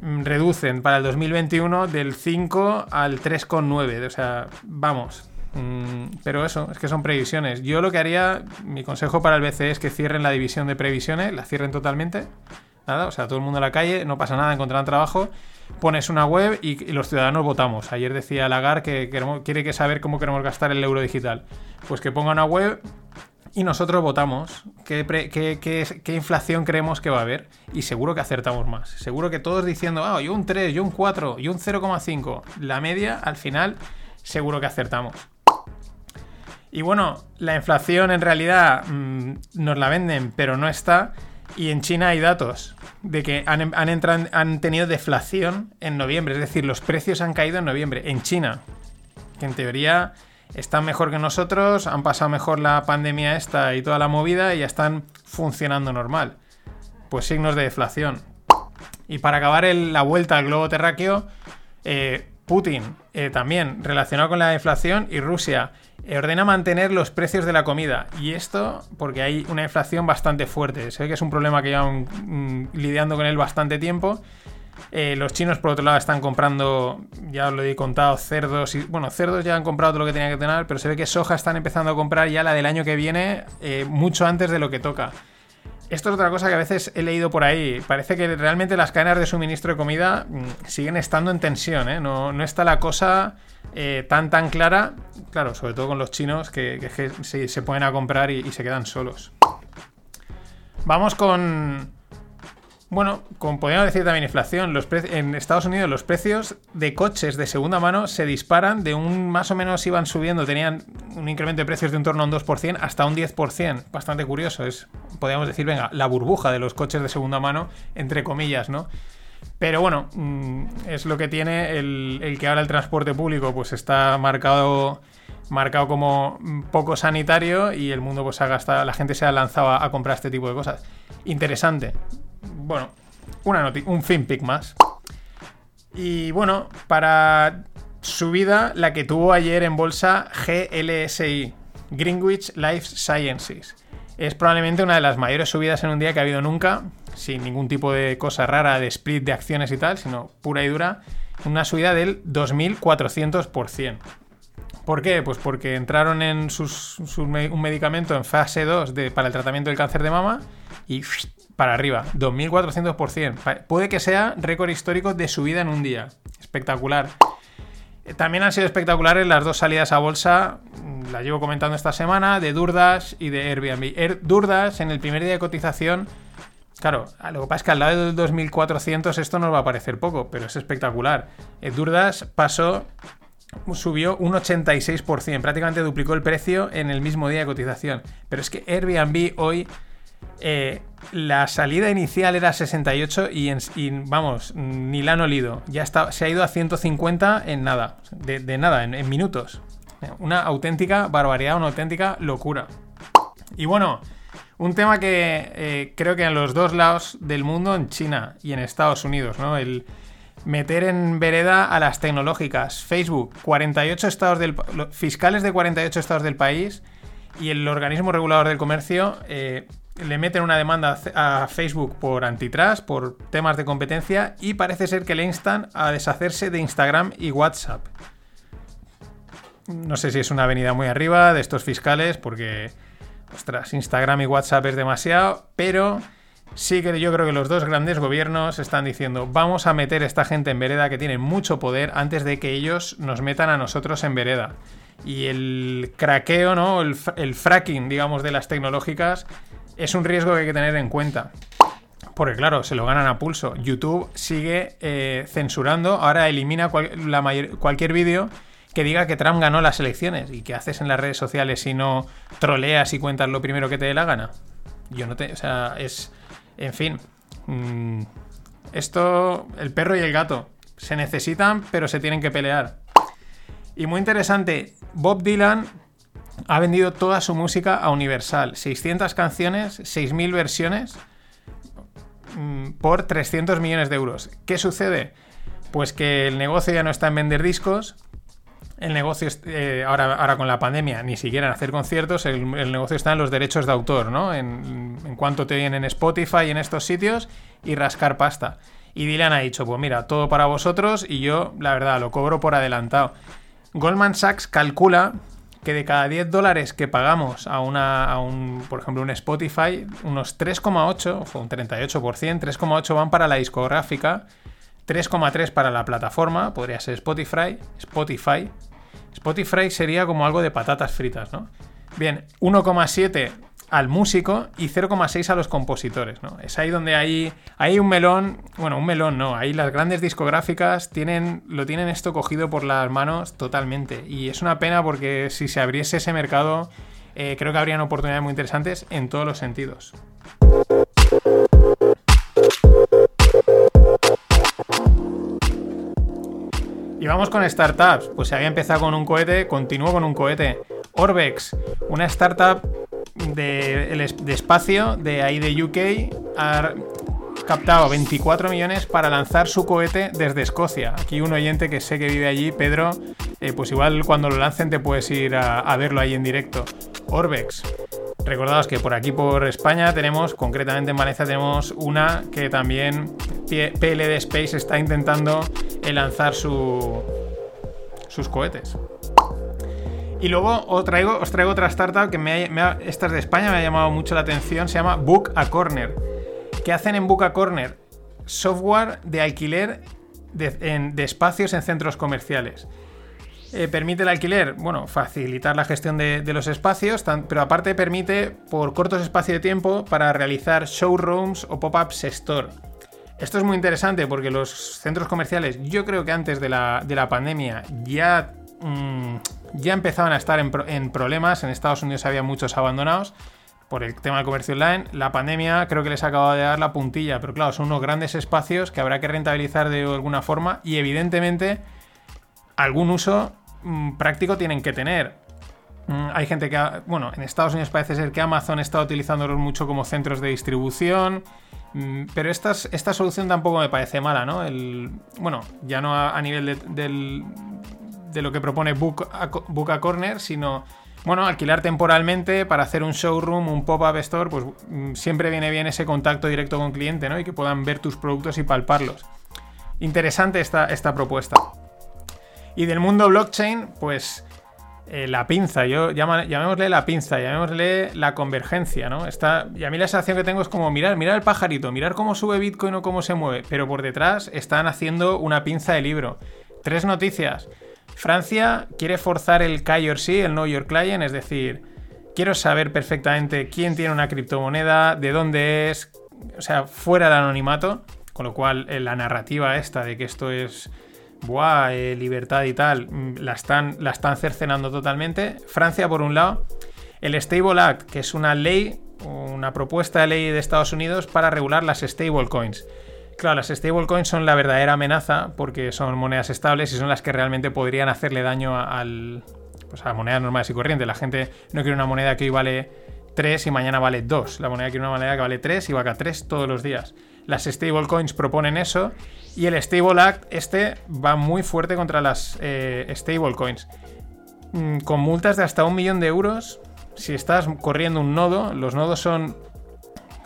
Reducen para el 2021 del 5 al 3,9. O sea, vamos. Pero eso, es que son previsiones. Yo lo que haría, mi consejo para el BCE es que cierren la división de previsiones, la cierren totalmente, nada, o sea, todo el mundo a la calle, no pasa nada, encontrarán trabajo, pones una web y, los ciudadanos votamos. Ayer decía Lagar que quiere que saber cómo queremos gastar el euro digital. Pues que ponga una web y nosotros votamos qué, inflación creemos que va a haber y seguro que acertamos más. Seguro que todos diciendo, ah, yo un 3, yo un 4, yo un 0,5. La media, al final, seguro que acertamos. Y bueno, la inflación en realidad mm, nos la venden, pero no está. Y en China hay datos de que han, han, han tenido deflación en noviembre. Es decir, los precios han caído en noviembre. En China, que en teoría están mejor que nosotros, han pasado mejor la pandemia esta y toda la movida y ya están funcionando normal. Pues signos de deflación. Y para acabar la vuelta al globo terráqueo, eh, Putin eh, también relacionado con la inflación y Rusia eh, ordena mantener los precios de la comida. Y esto porque hay una inflación bastante fuerte. Se ve que es un problema que llevan mm, lidiando con él bastante tiempo. Eh, los chinos, por otro lado, están comprando, ya os lo he contado, cerdos. Y, bueno, cerdos ya han comprado todo lo que tenían que tener, pero se ve que soja están empezando a comprar ya la del año que viene, eh, mucho antes de lo que toca. Esto es otra cosa que a veces he leído por ahí. Parece que realmente las cadenas de suministro de comida mm, siguen estando en tensión, ¿eh? No, no está la cosa tan tan clara. Claro, sobre todo con los chinos que, que- se, se ponen a comprar y se quedan solos. Vamos con. Bueno, como podríamos decir también inflación, los en Estados Unidos los precios de coches de segunda mano se disparan de un más o menos iban subiendo, tenían un incremento de precios de en torno a un 2% hasta un 10%, bastante curioso, es podríamos decir, venga, la burbuja de los coches de segunda mano, entre comillas, ¿no? Pero bueno, mm, es lo que tiene el, que ahora el transporte público pues está marcado marcado como poco sanitario y el mundo pues ha gastado, la gente se ha lanzado a comprar este tipo de cosas. Interesante. Bueno, una noti- un FinPic más. Y bueno, para subida, la que tuvo ayer en bolsa GLSI, Greenwich Life Sciences. Es probablemente una de las mayores subidas en un día que ha habido nunca, sin ningún tipo de cosa rara de split de acciones y tal, sino pura y dura, una subida del 2400%. ¿Por qué? Pues porque entraron en sus, un medicamento en fase 2 de, para el tratamiento del cáncer de mama y para arriba, 2400%. Pa- Puede que sea récord histórico de subida en un día. Espectacular. Eh, También han sido espectaculares las dos salidas a bolsa, mm, las llevo comentando esta semana, de Durdas y de Airbnb. Air- Durdas en el primer día de cotización, claro, a lo que pasa es que al lado del 2400 esto nos va a parecer poco, pero es espectacular. Eh, Durdas pasó, subió un 86%, prácticamente duplicó el precio en el mismo día de cotización. Pero es que Airbnb hoy eh, la salida inicial era 68 y, vamos, ni la han olido. Ya se ha ido a 150 en nada. De, nada, en, minutos. Una auténtica barbaridad, una auténtica locura. Y bueno, un tema que eh, creo que en los dos lados del mundo, en China y en Estados Unidos, ¿no? El meter en vereda a las tecnológicas. Facebook, 48 estados del fiscales de 48 estados del país y el organismo regulador del comercio eh, le meten una demanda a Facebook por antitrust, por temas de competencia y parece ser que le instan a deshacerse de Instagram y WhatsApp. No sé si es una avenida muy arriba de estos fiscales porque, ostras, Instagram y WhatsApp es demasiado, pero sí que yo creo que los dos grandes gobiernos están diciendo vamos a meter a esta gente en vereda que tiene mucho poder antes de que ellos nos metan a nosotros en vereda. Y el craqueo, ¿no? El fracking, digamos, de las tecnológicas es un riesgo que hay que tener en cuenta. Porque claro, se lo ganan a pulso. YouTube sigue eh, censurando, ahora elimina cualquier vídeo que diga que Trump ganó las elecciones. ¿Y qué haces en las redes sociales si no troleas y cuentas lo primero que te dé la gana? Yo no te... O sea, es... En fin. mm, esto, el perro y el gato. Se necesitan, pero se tienen que pelear. Y muy interesante, Bob Dylan ha vendido toda su música a Universal. 600 canciones, 6.000 versiones mm, por 300 millones de euros. ¿Qué sucede? Pues que el negocio ya no está en vender discos. El negocio, eh, ahora, ahora con la pandemia, ni siquiera en hacer conciertos, el, negocio está en los derechos de autor, ¿no? En, en cuanto te oyen en Spotify y en estos sitios y rascar pasta. Y Dylan ha dicho, pues mira, todo para vosotros y yo, la verdad, lo cobro por adelantado. Goldman Sachs calcula que de cada 10 dólares que pagamos a, una, a un, por ejemplo, un Spotify, unos 3,8, o un 38%, 3,8 van para la discográfica, 3,3 para la plataforma, podría ser Spotify, Spotify. Spotify sería como algo de patatas fritas, ¿no? Bien, 1,7 al músico y 0,6 a los compositores, ¿no? Es ahí donde hay, hay un melón, bueno, un melón no, ahí las grandes discográficas tienen, lo tienen esto cogido por las manos totalmente y es una pena porque si se abriese ese mercado eh, creo que habrían oportunidades muy interesantes en todos los sentidos. Y vamos con startups. Pues se había empezado con un cohete, continúo con un cohete. Orbex, una startup de, el de espacio de ahí de UK, ha captado 24 millones para lanzar su cohete desde Escocia. Aquí un oyente que sé que vive allí, Pedro, eh, pues igual cuando lo lancen te puedes ir a, verlo ahí en directo. Orbex. Recordaos que por aquí por España tenemos, concretamente en Valencia tenemos una que también PLD Space está intentando eh, lanzar su, sus cohetes. Y luego os traigo, otra startup que me ha, esta es de España, me ha llamado mucho la atención, se llama Book a Corner. ¿Qué hacen en Book a Corner? Software de alquiler de, espacios en centros comerciales. Eh, permite el alquiler, bueno, facilitar la gestión de, los espacios, pero aparte permite por cortos espacios de tiempo para realizar showrooms o pop-ups store. Esto es muy interesante porque los centros comerciales, yo creo que antes de la, de la pandemia ya, mm, ya empezaban a estar en, pro- en problemas. En Estados Unidos había muchos abandonados por el tema del comercio online. La pandemia creo que les acaba de dar la puntilla, pero claro, son unos grandes espacios que habrá que rentabilizar de alguna forma y evidentemente algún uso mm, práctico tienen que tener. Mm, Hay gente que, ha- bueno, en Estados Unidos parece ser que Amazon está utilizándolos mucho como centros de distribución, mm, pero estas- esta solución tampoco me parece mala, ¿no? Bueno, ya no a, nivel de, del- de lo que propone Book a, Corner, sino, bueno, alquilar temporalmente para hacer un showroom, un pop-up store, pues mm, siempre viene bien ese contacto directo con cliente, ¿no? Y que puedan ver tus productos y palparlos. Interesante esta, esta propuesta. Y del mundo blockchain, pues eh, la pinza, yo llamémosle la pinza, llamémosle la convergencia, ¿no? Está, y a mí la sensación que tengo es como mirar, mirar el pajarito, mirar cómo sube Bitcoin o cómo se mueve, pero por detrás están haciendo una pinza de libro. Tres noticias. Francia quiere forzar el KYC, el Know Your Client, es decir, quiero saber perfectamente quién tiene una criptomoneda, de dónde es, o sea, fuera del anonimato, con lo cual eh, la narrativa esta de que esto es buah, eh, libertad y tal, mm, la están, la están cercenando totalmente. Francia, por un lado, el Stable Act, que es una ley, una propuesta de ley de Estados Unidos para regular las stablecoins. Claro, las stablecoins son la verdadera amenaza porque son monedas estables y son las que realmente podrían hacerle daño al, pues a monedas normales y corrientes. La gente no quiere una moneda que hoy vale 3 y mañana vale 2. La moneda quiere una moneda que vale 3 y va a 3 todos los días. Las stablecoins proponen eso y el Stable Act este va muy fuerte contra las eh, stablecoins. Mm, Con multas de hasta un millón de euros si estás corriendo un nodo. Los nodos son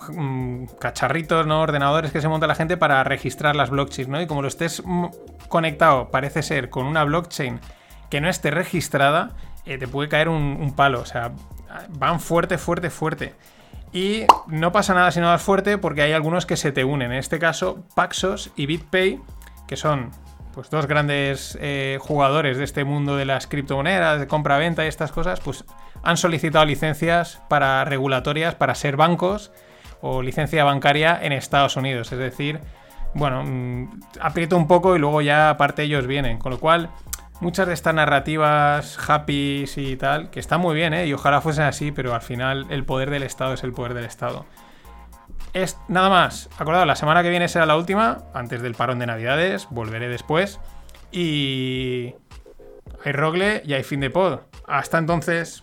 mm, cacharritos, ¿no? Ordenadores que se monta la gente para registrar las blockchains, ¿no? Y como lo estés mm, conectado, parece ser, con una blockchain que no esté registrada, eh, te puede caer un, palo. O sea, van fuerte, fuerte, fuerte. Y no pasa nada si no vas fuerte porque hay algunos que se te unen. En este caso, Paxos y BitPay, que son pues dos grandes eh, jugadores de este mundo de las criptomonedas, de compra-venta y estas cosas, pues han solicitado licencias para regulatorias para ser bancos o licencia bancaria en Estados Unidos. Es decir, bueno, mm, aprieto un poco y luego ya aparte ellos vienen. Con lo cual, muchas de estas narrativas happy y tal, que están muy bien, ¿eh? Y ojalá fuesen así, pero al final el poder del Estado es el poder del Estado. Es nada más. Acordado, la semana que viene será la última, antes del parón de Navidades. Volveré después. Y. Hay rogle y hay fin de pod. Hasta entonces.